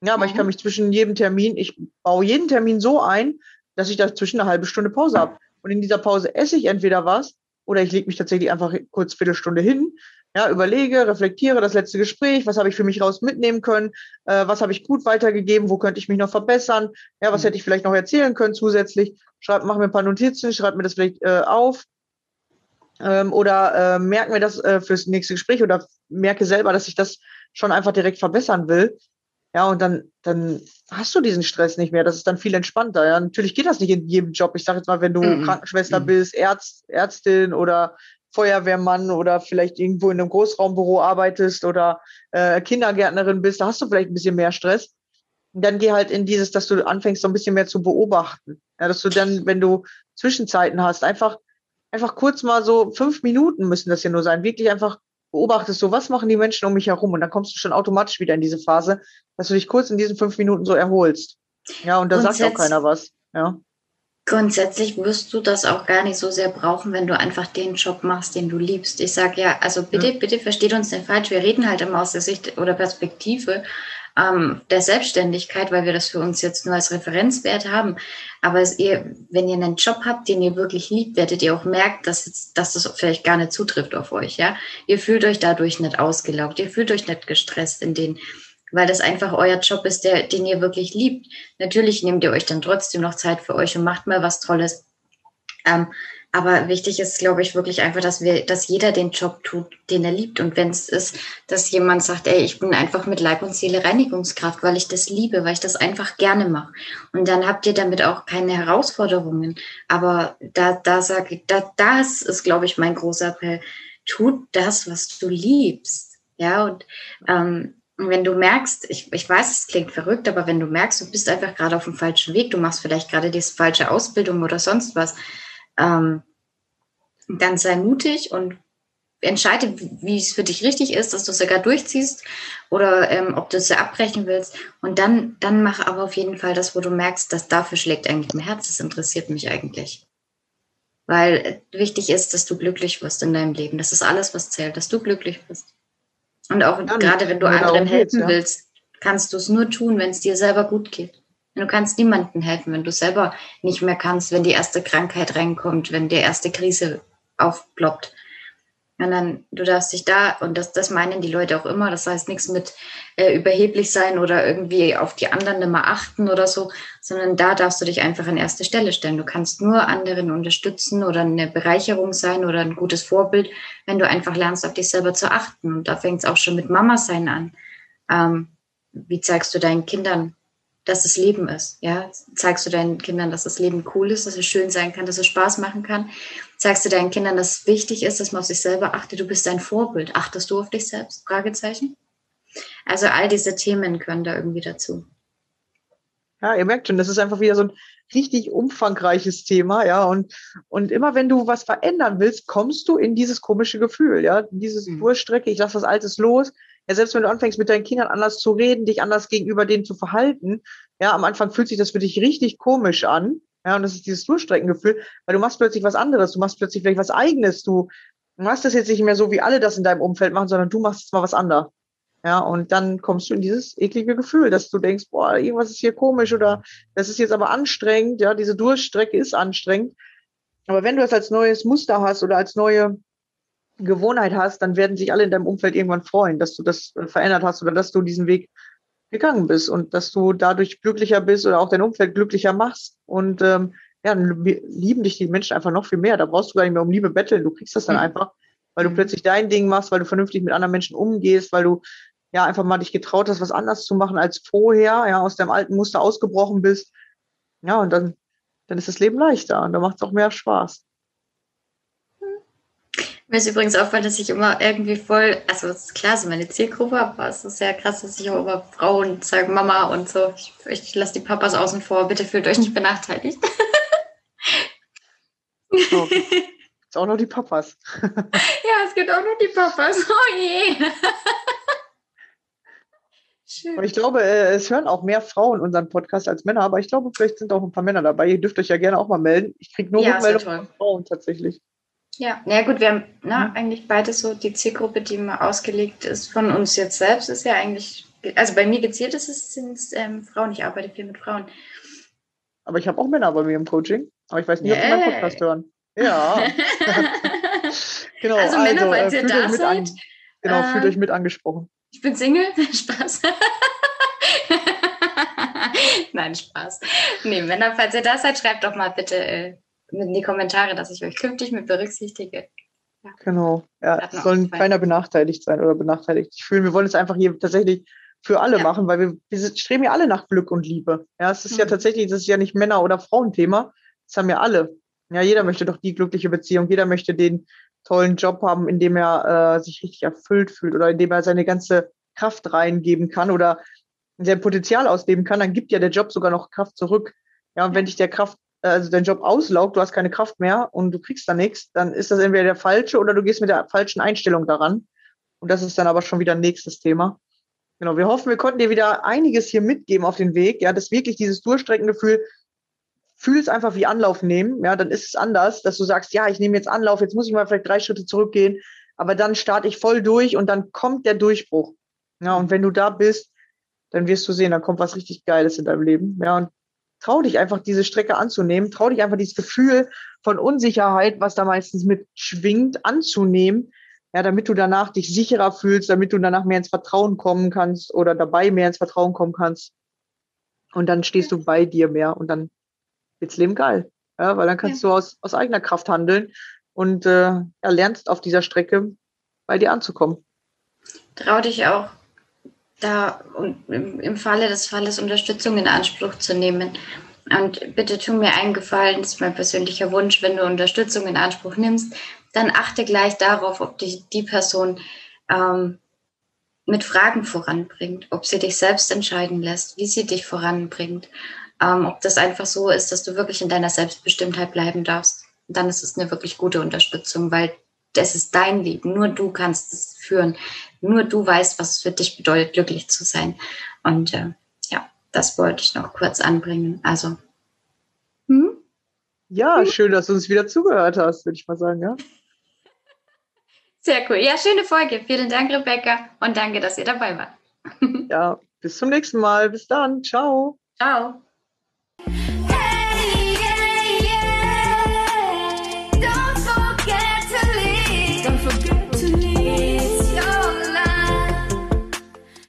Ja, aber mhm. ich kann mich zwischen jedem Termin, ich baue jeden Termin so ein, dass ich dazwischen eine halbe Stunde Pause habe. Und in dieser Pause esse ich entweder was oder ich lege mich tatsächlich einfach kurz Viertelstunde hin, ja, überlege, reflektiere das letzte Gespräch, was habe ich für mich raus mitnehmen können, äh, was habe ich gut weitergegeben, wo könnte ich mich noch verbessern, ja, was mhm. hätte ich vielleicht noch erzählen können zusätzlich. Schreib, mach mir ein paar Notizen, schreib mir das vielleicht äh, auf ähm, oder äh, merken wir das äh, fürs nächste Gespräch oder merke selber, dass ich das schon einfach direkt verbessern will. Ja, und dann, dann hast du diesen Stress nicht mehr. Das ist dann viel entspannter. Ja, natürlich geht das nicht in jedem Job. Ich sage jetzt mal, wenn du mhm. Krankenschwester mhm. bist, Ärzt, Ärztin oder Feuerwehrmann oder vielleicht irgendwo in einem Großraumbüro arbeitest oder äh, Kindergärtnerin bist, da hast du vielleicht ein bisschen mehr Stress. Und dann geh halt in dieses, dass du anfängst, so ein bisschen mehr zu beobachten. Ja, dass du dann, wenn du Zwischenzeiten hast, einfach, einfach kurz mal so fünf Minuten müssen das ja nur sein, wirklich einfach beobachtest so, was machen die Menschen um mich herum? Und dann kommst du schon automatisch wieder in diese Phase, dass du dich kurz in diesen fünf Minuten so erholst. Ja, und da sagt auch keiner was. Ja. Grundsätzlich wirst du das auch gar nicht so sehr brauchen, wenn du einfach den Job machst, den du liebst. Ich sage ja, also bitte, ja. bitte versteht uns nicht falsch. Wir reden halt immer aus der Sicht oder Perspektive ähm, der Selbstständigkeit, weil wir das für uns jetzt nur als Referenzwert haben. Aber ihr, wenn ihr einen Job habt, den ihr wirklich liebt, werdet ihr auch merken, dass, jetzt, dass das vielleicht gar nicht zutrifft auf euch. Ja, ihr fühlt euch dadurch nicht ausgelaugt, ihr fühlt euch nicht gestresst in den weil das einfach euer Job ist, der, den ihr wirklich liebt. Natürlich nehmt ihr euch dann trotzdem noch Zeit für euch und macht mal was Tolles. Ähm, aber wichtig ist, glaube ich, wirklich einfach, dass wir, dass jeder den Job tut, den er liebt. Und wenn es ist, dass jemand sagt, ey, ich bin einfach mit Leib und Seele Reinigungskraft, weil ich das liebe, weil ich das einfach gerne mache. Und dann habt ihr damit auch keine Herausforderungen. Aber da, da sage ich, da, das ist, glaube ich, mein großer Appell. Tut das, was du liebst. Ja, und ähm, und wenn du merkst, ich, ich weiß, es klingt verrückt, aber wenn du merkst, du bist einfach gerade auf dem falschen Weg, du machst vielleicht gerade die falsche Ausbildung oder sonst was, ähm, dann sei mutig und entscheide, wie es für dich richtig ist, dass du es sogar durchziehst oder ähm, ob du es ja abbrechen willst. Und dann, dann mach aber auf jeden Fall das, wo du merkst, dass dafür schlägt eigentlich mein Herz. Das interessiert mich eigentlich. Weil wichtig ist, dass du glücklich wirst in deinem Leben. Das ist alles, was zählt, dass du glücklich bist. Und auch ja, gerade wenn du anderen helfen ja. willst, kannst du es nur tun, wenn es dir selber gut geht. Du kannst niemandem helfen, wenn du selber nicht mehr kannst, wenn die erste Krankheit reinkommt, wenn die erste Krise aufploppt. Dann, du darfst dich da, und das, das meinen die Leute auch immer, das heißt nichts mit äh, überheblich sein oder irgendwie auf die anderen immer achten oder so, sondern da darfst du dich einfach an erste Stelle stellen. Du kannst nur anderen unterstützen oder eine Bereicherung sein oder ein gutes Vorbild, wenn du einfach lernst, auf dich selber zu achten. Und da fängt es auch schon mit Mama sein an. Ähm, wie zeigst du deinen Kindern, dass es Leben ist. Ja, zeigst du deinen Kindern, dass das Leben cool ist, dass es schön sein kann, dass es Spaß machen kann. Zeigst du deinen Kindern, dass es wichtig ist, dass man auf sich selber achtet. Du bist dein Vorbild. Achtest du auf dich selbst? Fragezeichen. Also all diese Themen können da irgendwie dazu. Ja, ihr merkt schon, das ist einfach wieder so ein richtig umfangreiches Thema, ja. Und, und immer wenn du was verändern willst, kommst du in dieses komische Gefühl, ja. Dieses mhm. Durchstrecke, ich lasse was Altes los, ja, selbst wenn du anfängst, mit deinen Kindern anders zu reden, dich anders gegenüber denen zu verhalten, ja, am Anfang fühlt sich das für dich richtig komisch an. Ja, und das ist dieses Durchstreckengefühl, weil du machst plötzlich was anderes, du machst plötzlich vielleicht was eigenes, du machst das jetzt nicht mehr so, wie alle das in deinem Umfeld machen, sondern du machst jetzt mal was anderes. Ja, und dann kommst du in dieses eklige Gefühl, dass du denkst, boah, irgendwas ist hier komisch oder das ist jetzt aber anstrengend, ja, diese Durchstrecke ist anstrengend. Aber wenn du das als neues Muster hast oder als neue Gewohnheit hast, dann werden sich alle in deinem Umfeld irgendwann freuen, dass du das äh, verändert hast oder dass du diesen Weg gegangen bist und dass du dadurch glücklicher bist oder auch dein Umfeld glücklicher machst. Und ähm, ja, dann lieben dich die Menschen einfach noch viel mehr. Da brauchst du gar nicht mehr um Liebe betteln. Du kriegst das dann mhm. einfach, weil du mhm. plötzlich dein Ding machst, weil du vernünftig mit anderen Menschen umgehst, weil du ja einfach mal dich getraut hast, was anders zu machen als vorher, ja, aus deinem alten Muster ausgebrochen bist. Ja, und dann, dann ist das Leben leichter und da macht es auch mehr Spaß. Mir ist übrigens aufgefallen, dass ich immer irgendwie voll, also es ist klar, so meine Zielgruppe, aber es ist sehr krass, dass ich auch immer Frauen sage Mama und so. Ich, ich lasse die Papas außen vor, bitte fühlt euch nicht benachteiligt. Oh. Ist auch noch die Papas. ja, es gibt auch noch die Papas. Oh je. Schön. Und ich glaube, äh, es hören auch mehr Frauen unseren Podcast als Männer, aber ich glaube, vielleicht sind auch ein paar Männer dabei. Ihr dürft euch ja gerne auch mal melden. Ich kriege nur ja, Rückmeldungen von Frauen tatsächlich. Ja, na gut, wir haben na, mhm. eigentlich beide so die Zielgruppe, die mal ausgelegt ist von uns jetzt selbst, ist ja eigentlich, also bei mir gezielt ist es, sind es ähm, Frauen, ich arbeite viel mit Frauen. Aber ich habe auch Männer bei mir im Coaching, aber ich weiß nicht, yeah. ob sie meinen Podcast hören. Ja. genau, also, Männer, also, falls äh, ihr da seid. An, genau, äh, fühlt euch mit angesprochen. Ich bin Single, Spaß. Nein, Spaß. Nee, Männer, falls ihr da seid, schreibt doch mal bitte äh, in die Kommentare, dass ich euch künftig mit berücksichtige. Ja. Genau. Ja, es soll keiner benachteiligt sein oder benachteiligt fühlen. Wir wollen es einfach hier tatsächlich für alle ja. machen, weil wir, wir streben ja alle nach Glück und Liebe. Ja, es ist mhm. ja tatsächlich, das ist ja nicht Männer- oder Frauenthema. Das haben ja alle. Ja, jeder möchte doch die glückliche Beziehung. Jeder möchte den tollen Job haben, in dem er äh, sich richtig erfüllt fühlt oder in dem er seine ganze Kraft reingeben kann oder sein Potenzial ausleben kann. Dann gibt ja der Job sogar noch Kraft zurück. Ja, und wenn dich der Kraft, also dein Job auslaugt, du hast keine Kraft mehr und du kriegst da nichts, dann ist das entweder der falsche oder du gehst mit der falschen Einstellung daran. Und das ist dann aber schon wieder ein nächstes Thema. Genau, wir hoffen, wir konnten dir wieder einiges hier mitgeben auf den Weg. Ja, dass wirklich dieses Durchstreckengefühl, fühl es einfach wie Anlauf nehmen. Ja, dann ist es anders, dass du sagst, ja, ich nehme jetzt Anlauf, jetzt muss ich mal vielleicht drei Schritte zurückgehen, aber dann starte ich voll durch und dann kommt der Durchbruch. Ja, und wenn du da bist, dann wirst du sehen, dann kommt was richtig Geiles in deinem Leben. Ja, und trau dich einfach, diese Strecke anzunehmen, trau dich einfach dieses Gefühl von Unsicherheit, was da meistens mit schwingt, anzunehmen ja, damit du danach dich sicherer fühlst, damit du danach mehr ins Vertrauen kommen kannst oder dabei mehr ins Vertrauen kommen kannst. Und dann stehst du bei dir mehr und dann wird's Leben geil. Ja, weil dann kannst ja. du aus, aus eigener Kraft handeln und äh, ja, lernst auf dieser Strecke bei dir anzukommen. Trau dich auch, da im Falle des Falles Unterstützung in Anspruch zu nehmen. Und bitte tu mir einen Gefallen, das ist mein persönlicher Wunsch, wenn du Unterstützung in Anspruch nimmst, dann achte gleich darauf, ob dich die Person ähm, mit Fragen voranbringt, ob sie dich selbst entscheiden lässt, wie sie dich voranbringt, ähm, ob das einfach so ist, dass du wirklich in deiner Selbstbestimmtheit bleiben darfst. Dann ist es eine wirklich gute Unterstützung, weil das ist dein Leben. Nur du kannst es führen. Nur du weißt, was es für dich bedeutet, glücklich zu sein. Und äh, ja, das wollte ich noch kurz anbringen. Also. Hm? Ja, schön, dass du uns wieder zugehört hast, würde ich mal sagen, ja. Sehr cool. Ja, schöne Folge. Vielen Dank, Rebecca. Und danke, dass ihr dabei wart. ja, bis zum nächsten Mal. Bis dann. Ciao. Ciao.